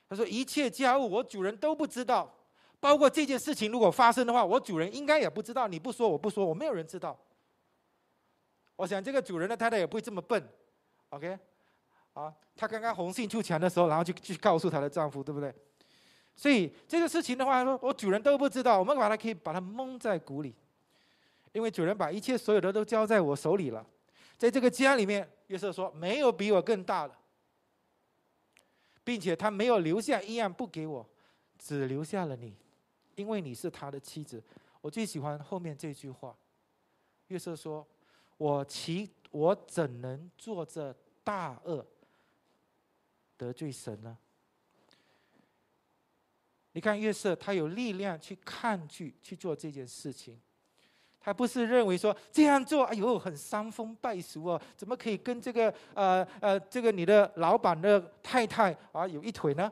他说一切家务我主人都不知道，包括这件事情如果发生的话，我主人应该也不知道。你不说我不说，我没有人知道。我想这个主人的太太也不会这么笨，OK？啊，她刚刚红杏出墙的时候，然后就去告诉她的丈夫，对不对？”所以这个事情的话，说我主人都不知道，我们把它可以把它蒙在鼓里，因为主人把一切所有的都交在我手里了。在这个家里面，约瑟说没有比我更大的，并且他没有留下一样不给我，只留下了你，因为你是他的妻子。我最喜欢后面这句话，约瑟说：“我其我怎能做这大恶，得罪神呢？”你看约瑟，他有力量去抗拒去做这件事情，他不是认为说这样做，哎呦，很伤风败俗哦，怎么可以跟这个呃呃这个你的老板的太太啊有一腿呢？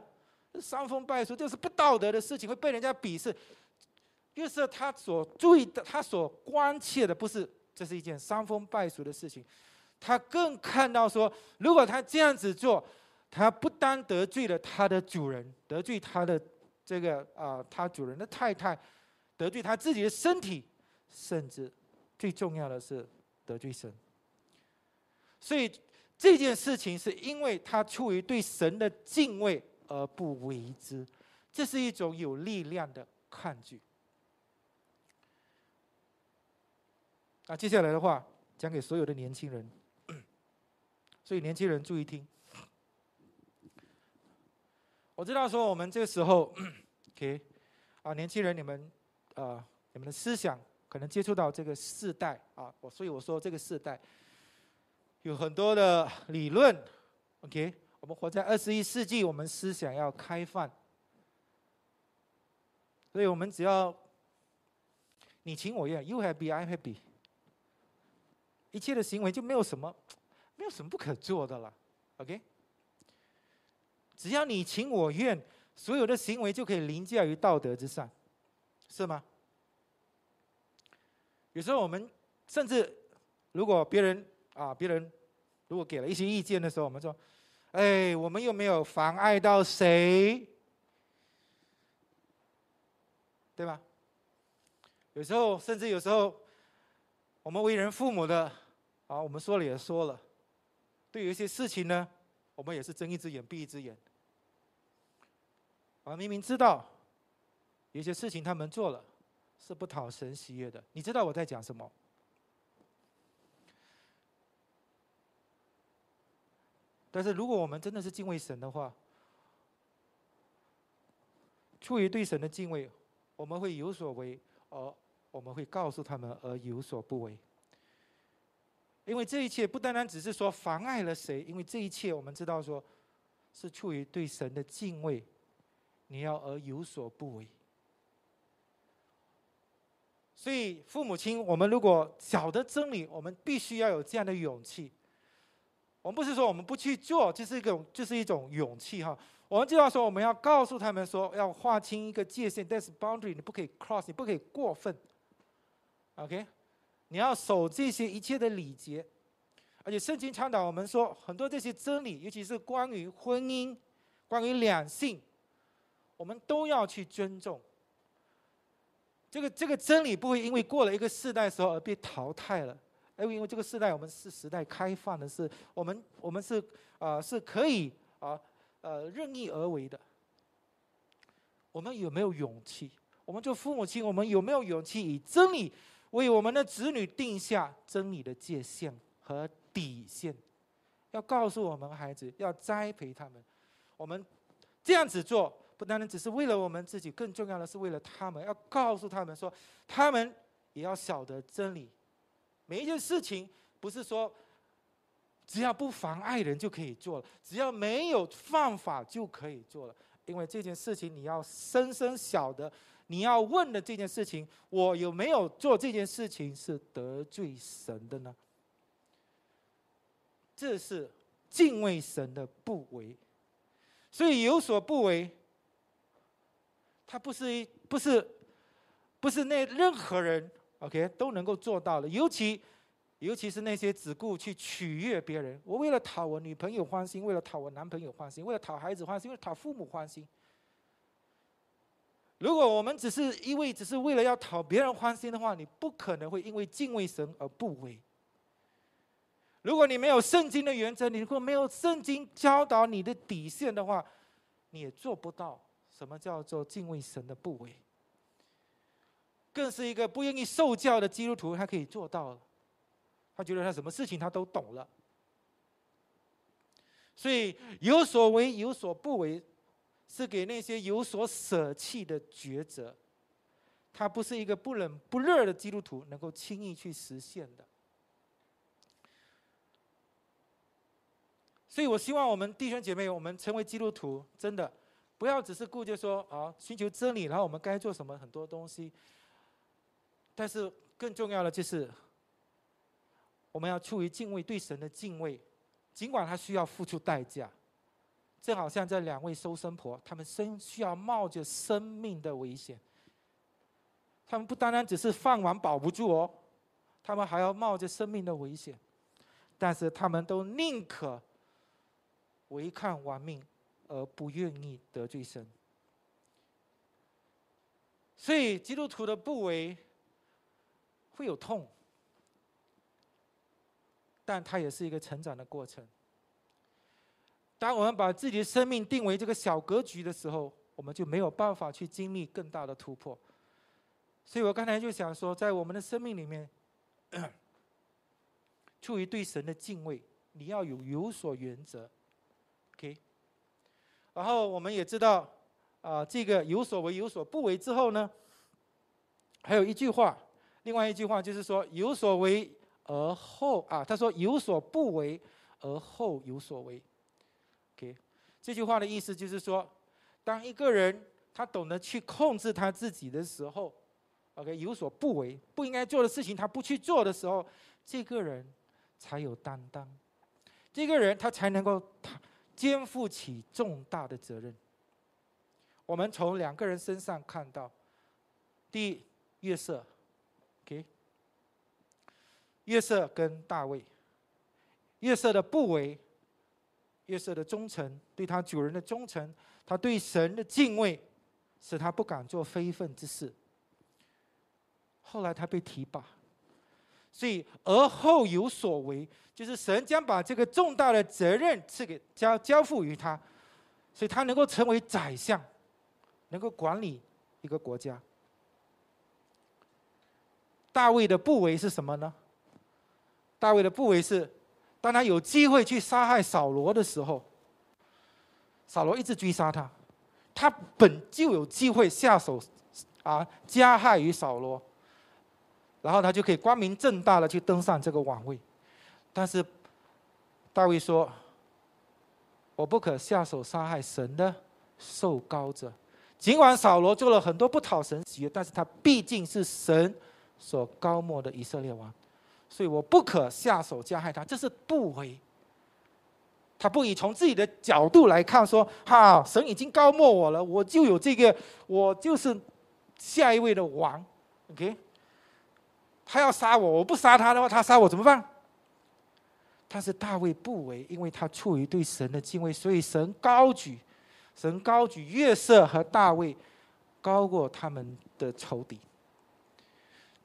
伤风败俗，这是不道德的事情，会被人家鄙视。约瑟他所注意的，他所关切的，不是这是一件伤风败俗的事情，他更看到说，如果他这样子做，他不单得罪了他的主人，得罪他的。这个啊，他主人的太太得罪他自己的身体，甚至最重要的是得罪神。所以这件事情是因为他出于对神的敬畏而不为之，这是一种有力量的抗拒。那接下来的话讲给所有的年轻人，(clears throat) 所以年轻人注意听。我知道说我们这个时候，(clears throat) OK，啊，年轻人你们，啊，你们的思想可能接触到这个世代啊，我所以我说这个世代有很多的理论，OK，我们活在二十一世纪，我们思想要开放，所以我们只要你情我愿，You happy, I happy，一切的行为就没有什么，没有什么不可做的了，OK。只要你情我愿，所有的行为就可以凌驾于道德之上，是吗？有时候我们甚至，如果别人啊，别人如果给了一些意见的时候，我们说：“哎，我们又没有妨碍到谁，对吧？”有时候，甚至有时候，我们为人父母的啊，我们说了也说了，对有一些事情呢，我们也是睁一只眼闭一只眼。啊，明明知道有些事情他们做了是不讨神喜悦的，你知道我在讲什么？但是如果我们真的是敬畏神的话，出于对神的敬畏，我们会有所为，而我们会告诉他们而有所不为。因为这一切不单单只是说妨碍了谁，因为这一切我们知道说，是出于对神的敬畏。你要而有所不为，所以父母亲，我们如果晓得真理，我们必须要有这样的勇气。我们不是说我们不去做，这是一种，这是一种勇气哈。我们就要说，我们要告诉他们说，要划清一个界限，但是 boundary 你不可以 cross，你不可以过分。OK，你要守这些一切的礼节，而且圣经倡导我们说，很多这些真理，尤其是关于婚姻、关于两性。我们都要去尊重这个这个真理，不会因为过了一个世代时候而被淘汰了。哎，因为这个时代我们是时代开放的，是我们我们是啊是可以啊呃任意而为的。我们有没有勇气？我们做父母亲，我们有没有勇气以真理为我们的子女定下真理的界限和底线？要告诉我们孩子，要栽培他们。我们这样子做。不单单只是为了我们自己，更重要的是为了他们，要告诉他们说，他们也要晓得真理。每一件事情不是说只要不妨碍人就可以做了，只要没有犯法就可以做了。因为这件事情你要深深晓得，你要问的这件事情，我有没有做这件事情是得罪神的呢？这是敬畏神的不为。所以有所不为，他不是一不是不是那任何人。OK，都能够做到的，尤其，尤其是那些只顾去取悦别人。我为了讨我女朋友欢心，为了讨我男朋友欢心，为了讨孩子欢心，为了讨父母欢心。如果我们只是因为只是为了要讨别人欢心的话，你不可能会因为敬畏神而不为。如果你没有圣经的原则，你如果没有圣经教导你的底线的话，你也做不到什么叫做敬畏神的不为。更是一个不愿意受教的基督徒，他可以做到了。他觉得他什么事情他都懂了，所以有所为有所不为，是给那些有所舍弃的抉择。他不是一个不冷不热的基督徒能够轻易去实现的。所以我希望我们弟兄姐妹，我们成为基督徒，真的不要只是顾着说啊，寻求真理，然后我们该做什么很多东西。但是更重要的就是，我们要出于敬畏对神的敬畏，尽管他需要付出代价，正好像这两位收生婆，他们生需要冒着生命的危险，他们不单单只是饭碗保不住哦，他们还要冒着生命的危险，但是他们都宁可违抗亡命，而不愿意得罪神。所以基督徒的不为。会有痛，但它也是一个成长的过程。当我们把自己的生命定为这个小格局的时候，我们就没有办法去经历更大的突破。所以我刚才就想说，在我们的生命里面，(coughs) 出于对神的敬畏，你要有有所原则，OK。然后我们也知道，啊，这个有所为有所不为之后呢，还有一句话。另外一句话就是说，有所为而后啊，他说有所不为而后有所为。OK，这句话的意思就是说，当一个人他懂得去控制他自己的时候，OK，有所不为，不应该做的事情他不去做的时候，这个人才有担当，这个人他才能够他肩负起重大的责任。我们从两个人身上看到，第一，月色。OK，约瑟跟大卫，约瑟的不为，约瑟的忠诚，对他主人的忠诚，他对神的敬畏，使他不敢做非分之事。后来他被提拔，所以而后有所为，就是神将把这个重大的责任赐给交交付于他，所以他能够成为宰相，能够管理一个国家。大卫的不为是什么呢？大卫的不为是，当他有机会去杀害扫罗的时候，扫罗一直追杀他，他本就有机会下手，啊，加害于扫罗，然后他就可以光明正大的去登上这个王位。但是大卫说：“我不可下手杀害神的受膏者，尽管扫罗做了很多不讨神喜悦，但是他毕竟是神。”所高莫的以色列王，所以我不可下手加害他，这是不为。他不以从自己的角度来看，说哈，神已经高莫我了，我就有这个，我就是下一位的王。OK，他要杀我，我不杀他的话，他杀我怎么办？但是大卫不为，因为他出于对神的敬畏，所以神高举，神高举约瑟和大卫，高过他们的仇敌。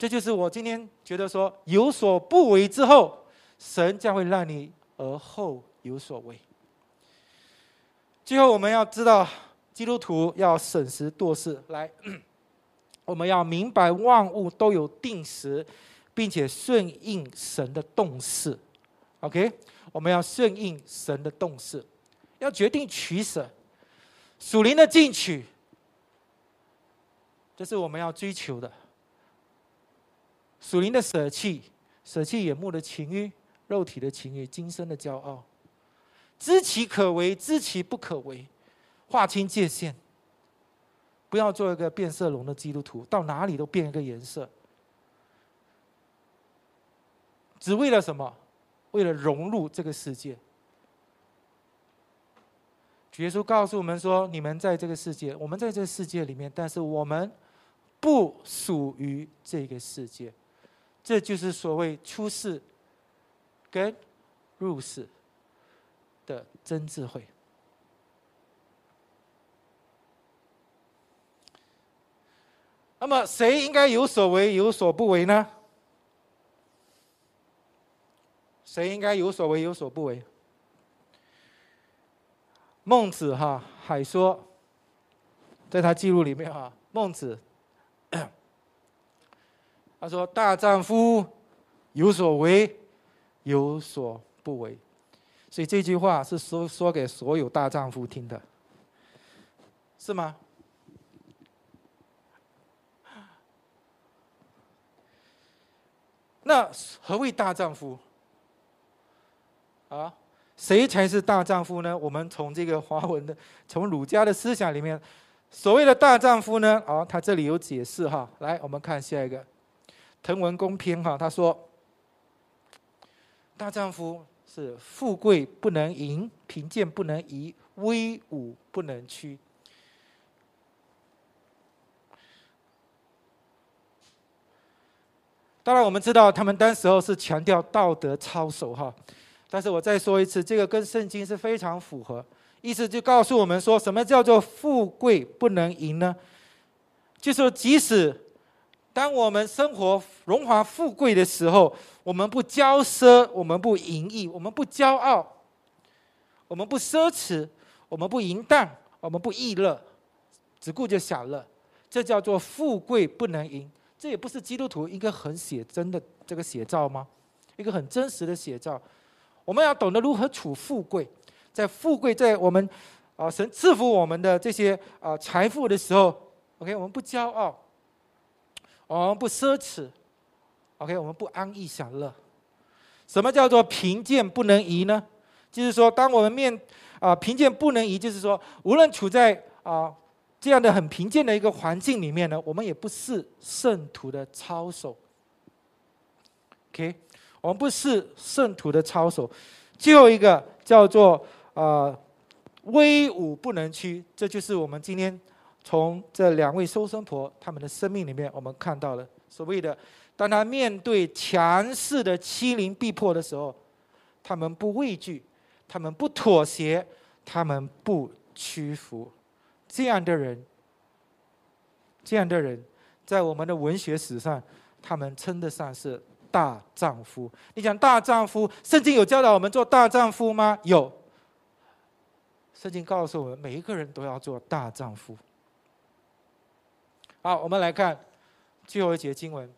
这就是我今天觉得说有所不为之后，神将会让你而后有所为。最后我们要知道，基督徒要审时度势，来，我们要明白万物都有定时，并且顺应神的动势。OK，我们要顺应神的动势，要决定取舍。属灵的进取，这是我们要追求的。属灵的舍弃，舍弃眼目的情欲、肉体的情欲、今生的骄傲，知其可为，知其不可为，划清界限。不要做一个变色龙的基督徒，到哪里都变一个颜色，只为了什么？为了融入这个世界。耶稣告诉我们说：“你们在这个世界，我们在这个世界里面，但是我们不属于这个世界。”这就是所谓出世跟入世的真智慧。那么，谁应该有所为，有所不为呢？谁应该有所为，有所不为？孟子哈还说，在他记录里面哈，孟子他说：“大丈夫有所为，有所不为。”所以这句话是说说给所有大丈夫听的，是吗？那何谓大丈夫？啊？谁才是大丈夫呢？我们从这个华文的，从儒家的思想里面，所谓的大丈夫呢？啊，他这里有解释哈。来，我们看下一个《滕文公篇》哈，他说：“大丈夫是富贵不能淫，贫贱不能移，威武不能屈。”当然，我们知道他们当时候是强调道德操守哈。但是我再说一次，这个跟圣经是非常符合，意思就告诉我们说什么叫做富贵不能淫呢？就说即使当我们生活荣华富贵的时候，我们不骄奢，我们不淫逸，我们不骄傲，我们不奢侈，我们不淫荡，我们不逸乐，只顾着享乐，这叫做富贵不能淫。这也不是基督徒一个很写真的这个写照吗？一个很真实的写照。我们要懂得如何处富贵，在富贵在我们啊神赐福我们的这些啊财富的时候，OK，我们不骄傲，我们不奢侈，OK，我们不安逸享乐。什么叫做贫贱不能移呢？就是说，当我们面啊贫贱不能移，就是说，无论处在啊这样的很贫贱的一个环境里面呢，我们也不是圣徒的操守。OK。我们不是圣徒的操守，最后一个叫做呃威武不能屈，这就是我们今天从这两位收生婆他们的生命里面，我们看到了所谓的，当他面对强势的欺凌逼迫的时候，他们不畏惧，他们不妥协，他们不屈服，这样的人，这样的人，在我们的文学史上，他们称得上是。大丈夫，你讲大丈夫，圣经有教导我们做大丈夫吗？有。圣经告诉我们，每一个人都要做大丈夫。好，我们来看最后一节经文，《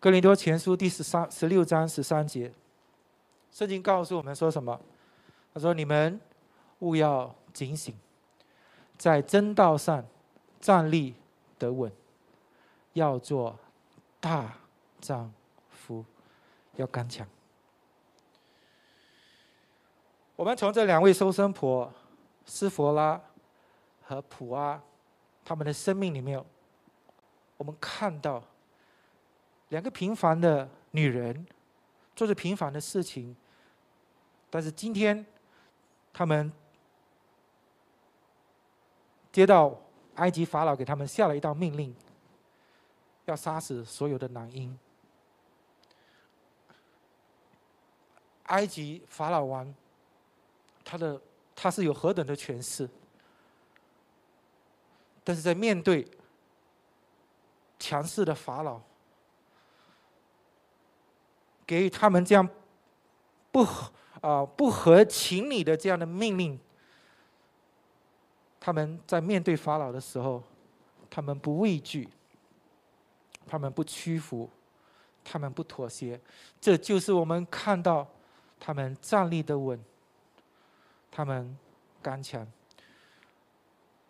哥林多前书》第十三十六章十三节，圣经告诉我们说什么？他说：“你们务要警醒，在真道上站立得稳。”要做大丈夫，要刚强。我们从这两位收生婆斯佛拉和普阿他们的生命里面，我们看到两个平凡的女人做着平凡的事情，但是今天他们接到埃及法老给他们下了一道命令。要杀死所有的男婴。埃及法老王，他的他是有何等的权势？但是在面对强势的法老，给予他们这样不合啊不合情理的这样的命令，他们在面对法老的时候，他们不畏惧。他们不屈服，他们不妥协，这就是我们看到他们站立的稳，他们刚强，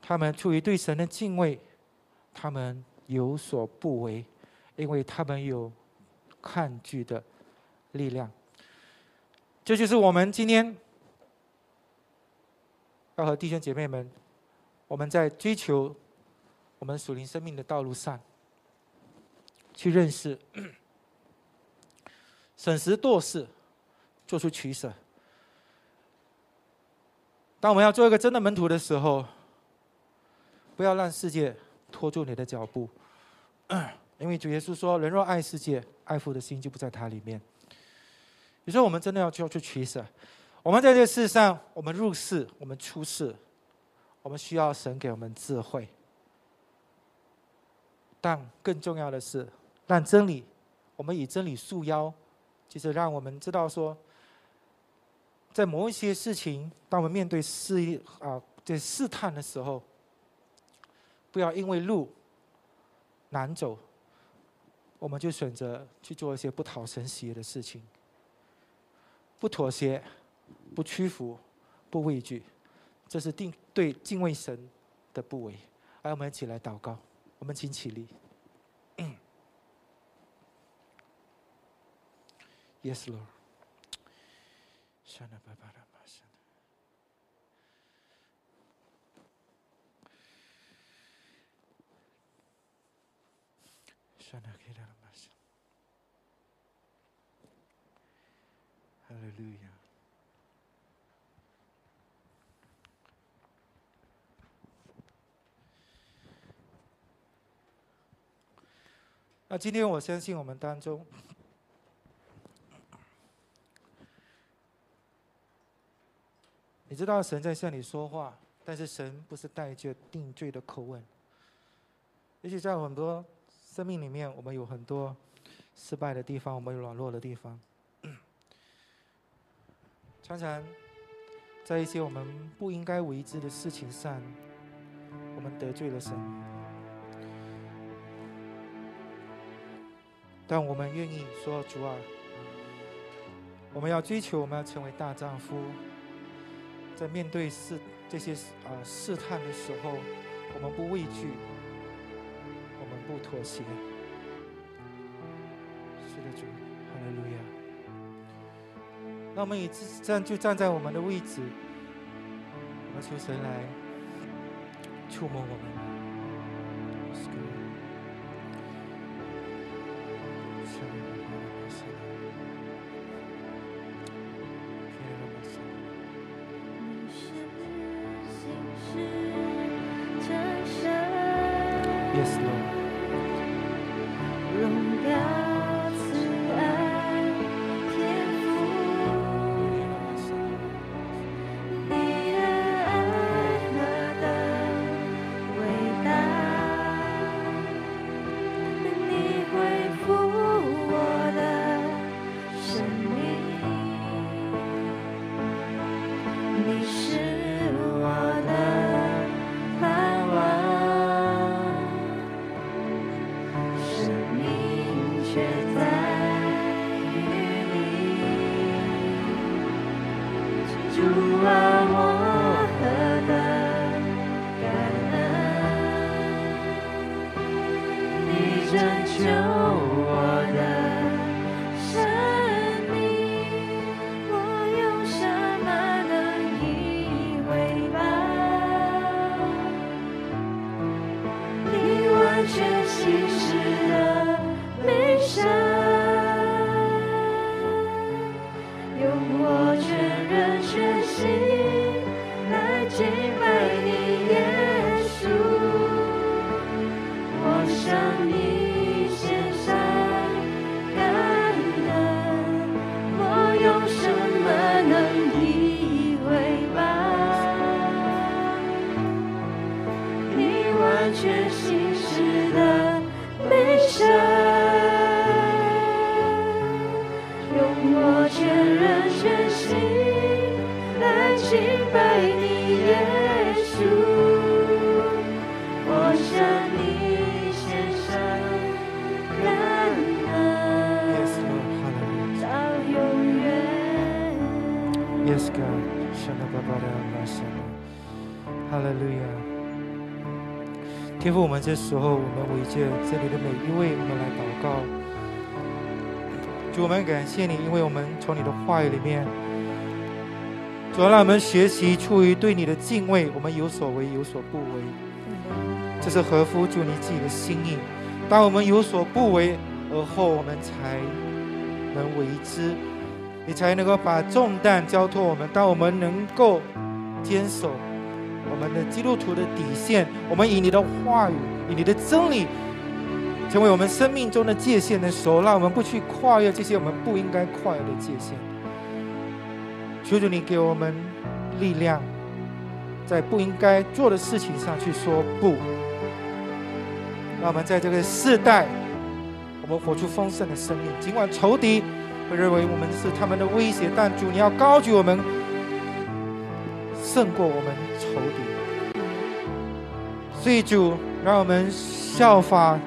他们出于对神的敬畏，他们有所不为，因为他们有抗拒的力量。这就是我们今天要和弟兄姐妹们，我们在追求我们属灵生命的道路上，去认识。(coughs) 审时度势，做出取舍。当我们要做一个真的门徒的时候，不要让世界拖住你的脚步，(clears throat) 因为主耶稣说：“人若爱世界，爱父的心就不在他里面。”有时候我们真的要要去取舍。我们在这世上，我们入世，我们出世，我们需要神给我们智慧。但更重要的是，让真理，我们以真理束腰。就是让我们知道说，在某一些事情，当我们面对试啊这试探的时候，不要因为路难走，我们就选择去做一些不讨神喜悦的事情，不妥协，不屈服，不畏惧，这是定对敬畏神的不为。来，我们一起来祷告，我们请起立。Yes, Lord. Hallelujah. 那今天我相信我们当中。你知道神在向你说话，但是神不是带着定罪的口吻。也许在很多生命里面，我们有很多失败的地方，我们有软弱的地方，(coughs) 常常在一些我们不应该为之的事情上，我们得罪了神。但我们愿意说主啊，我们要追求，我们要成为大丈夫。在面对试这些啊试探的时候，我们不畏惧，我们不妥协。是的，主，哈利路亚。那我们也站就站在我们的位置，我们求神来触摸我们。却心事的眉梢天父，我们这时候，我们围着这里的每一位，我们来祷告。主，我们感谢你，因为我们从你的话语里面，主要让我们学习出于对你的敬畏，我们有所为，有所不为。这是合乎主你自己的心意。当我们有所不为，而后我们才能为之，你才能够把重担交托我们。当我们能够坚守我们的基督徒的底线，我们以你的话语、以你的真理成为我们生命中的界限的时候，让我们不去跨越这些我们不应该跨越的界限。求求你给我们力量，在不应该做的事情上去说不。让我们在这个世代，我们活出丰盛的生命。尽管仇敌会认为我们是他们的威胁，但主你要高举我们，胜过我们仇敌。所以主，让我们效法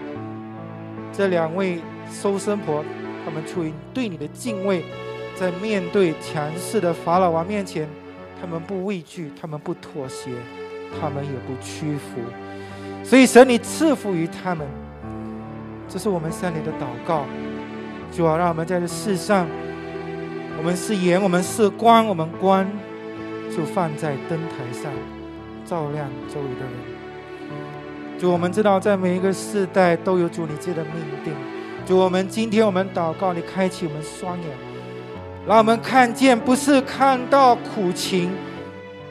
这两位收生婆，他们出于对你的敬畏，在面对强势的法老王面前，他们不畏惧，他们不妥协，他们也不屈服。所以，神，你赐福于他们，这是我们三里的祷告。主啊，让我们在这世上，我们是盐，我们是光，我们光就放在灯台上，照亮周围的人。主，我们知道，在每一个世代都有主你自己的命定。主，我们今天我们祷告，你开启我们双眼，让我们看见，不是看到苦情，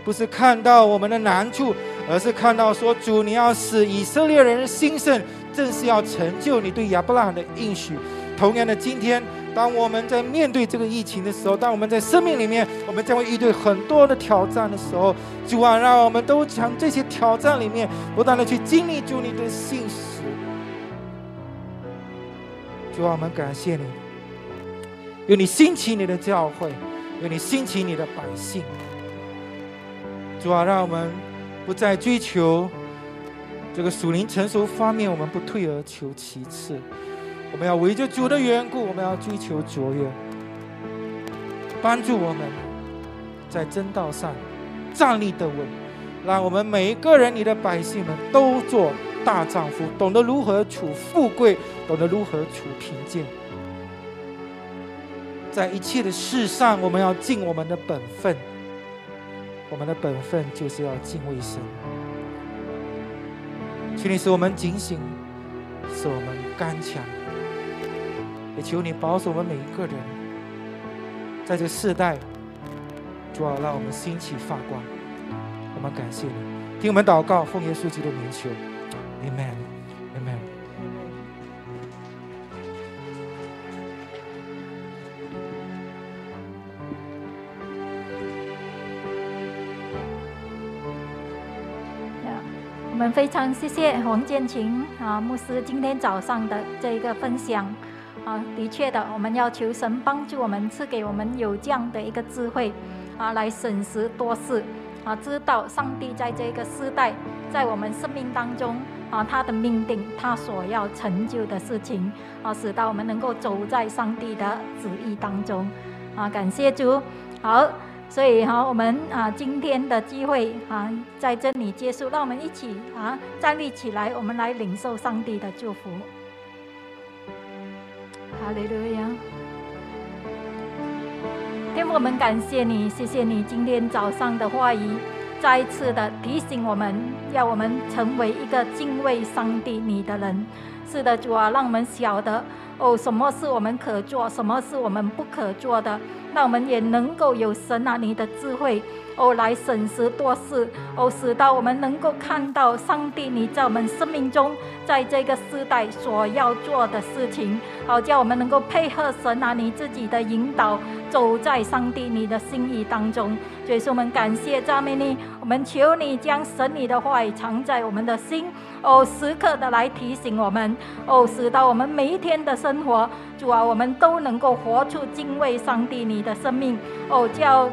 不是看到我们的难处。而是看到说，主你要使以色列人兴盛，正是要成就你对亚伯拉罕的应许。同样的，今天当我们在面对这个疫情的时候，当我们在生命里面，我们将会遇对很多的挑战的时候，主啊，让我们都从这些挑战里面不断的去经历主你的信实。主啊，我们感谢你，有你兴起你的教会，有你兴起你的百姓。主啊，让我们。不再追求这个属灵成熟方面，我们不退而求其次。我们要围着主的缘故，我们要追求卓越，帮助我们在真道上站立得稳，让我们每一个人，你的百姓们都做大丈夫，懂得如何处富贵，懂得如何处贫贱。在一切的事上，我们要尽我们的本分。我们的本分就是要敬畏神，请你使我们警醒，使我们刚强，也求你保守我们每一个人，在这世代，主要让我们兴起发光。我们感谢你，听我们祷告，奉耶稣基督的名求，Amen。我们非常谢谢黄建琴啊牧师今天早上的这一个分享。啊，的确的，我们要求神帮助我们，赐给我们有这样的一个智慧啊，来审时度势啊，知道上帝在这个时代，在我们生命当中啊，他的命定，他所要成就的事情啊，使到我们能够走在上帝的旨意当中啊，感谢主，好。所以哈，我们啊今天的机会啊在这里结束，让我们一起啊站立起来，我们来领受上帝的祝福。哈利路亚！天父，我们感谢你，谢谢你今天早上的话语，再一次的提醒我们，要我们成为一个敬畏上帝你的人。是的，主啊，让我们晓得哦，什么是我们可做，什么是我们不可做的。那我们也能够有神啊，你的智慧。哦，来审时度势。哦，使到我们能够看到上帝你在我们生命中，在这个时代所要做的事情，好叫我们能够配合神啊，你自己的引导，走在上帝你的心意当中。所以说，我们感谢赞美你，我们求你将神你的话语藏在我们的心。哦，时刻的来提醒我们哦，使到我们每一天的生活，主啊，我们都能够活出敬畏上帝你。的生命哦，叫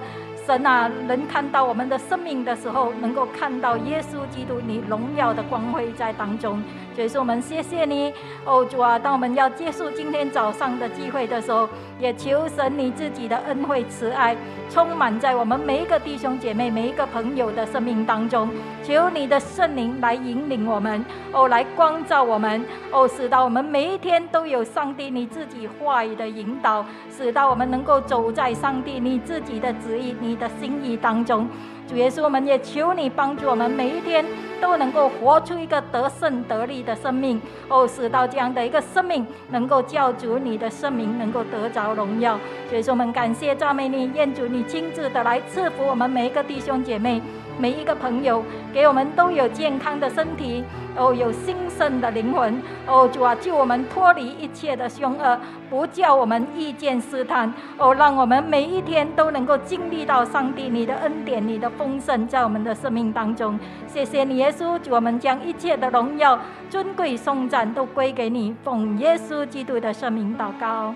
神啊，能看到我们的生命的时候，能够看到耶稣基督你荣耀的光辉在当中。所以说，我们谢谢你，哦主啊！当我们要结束今天早上的聚会的时候，也求神你自己的恩惠慈爱充满在我们每一个弟兄姐妹、每一个朋友的生命当中。求你的圣灵来引领我们，哦，来光照我们，哦，使到我们每一天都有上帝你自己话语的引导，使到我们能够走在上帝你自己的旨意、你的心意当中。主耶稣，我们也求你帮助我们每一天都能够活出一个得胜得力的生命，哦，使到这样的一个生命能够叫主你的生命能够得着荣耀。所以说，我们感谢赞美你，愿主你亲自的来赐福我们每一个弟兄姐妹。每一个朋友，给我们都有健康的身体，哦，有兴盛的灵魂，哦，主啊，救我们脱离一切的凶恶，不叫我们遇见试探，哦，让我们每一天都能够经历到上帝你的恩典、你的丰盛在我们的生命当中。谢谢你，耶稣，我们将一切的荣耀、尊贵、颂赞都归给你，奉耶稣基督的圣名祷告，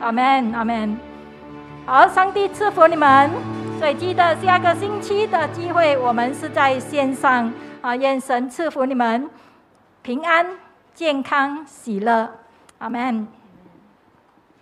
阿门，阿门。好，上帝赐福你们。所以记得下个星期的机会，我们是在线上啊！愿神赐福你们平安、健康、喜乐，阿门。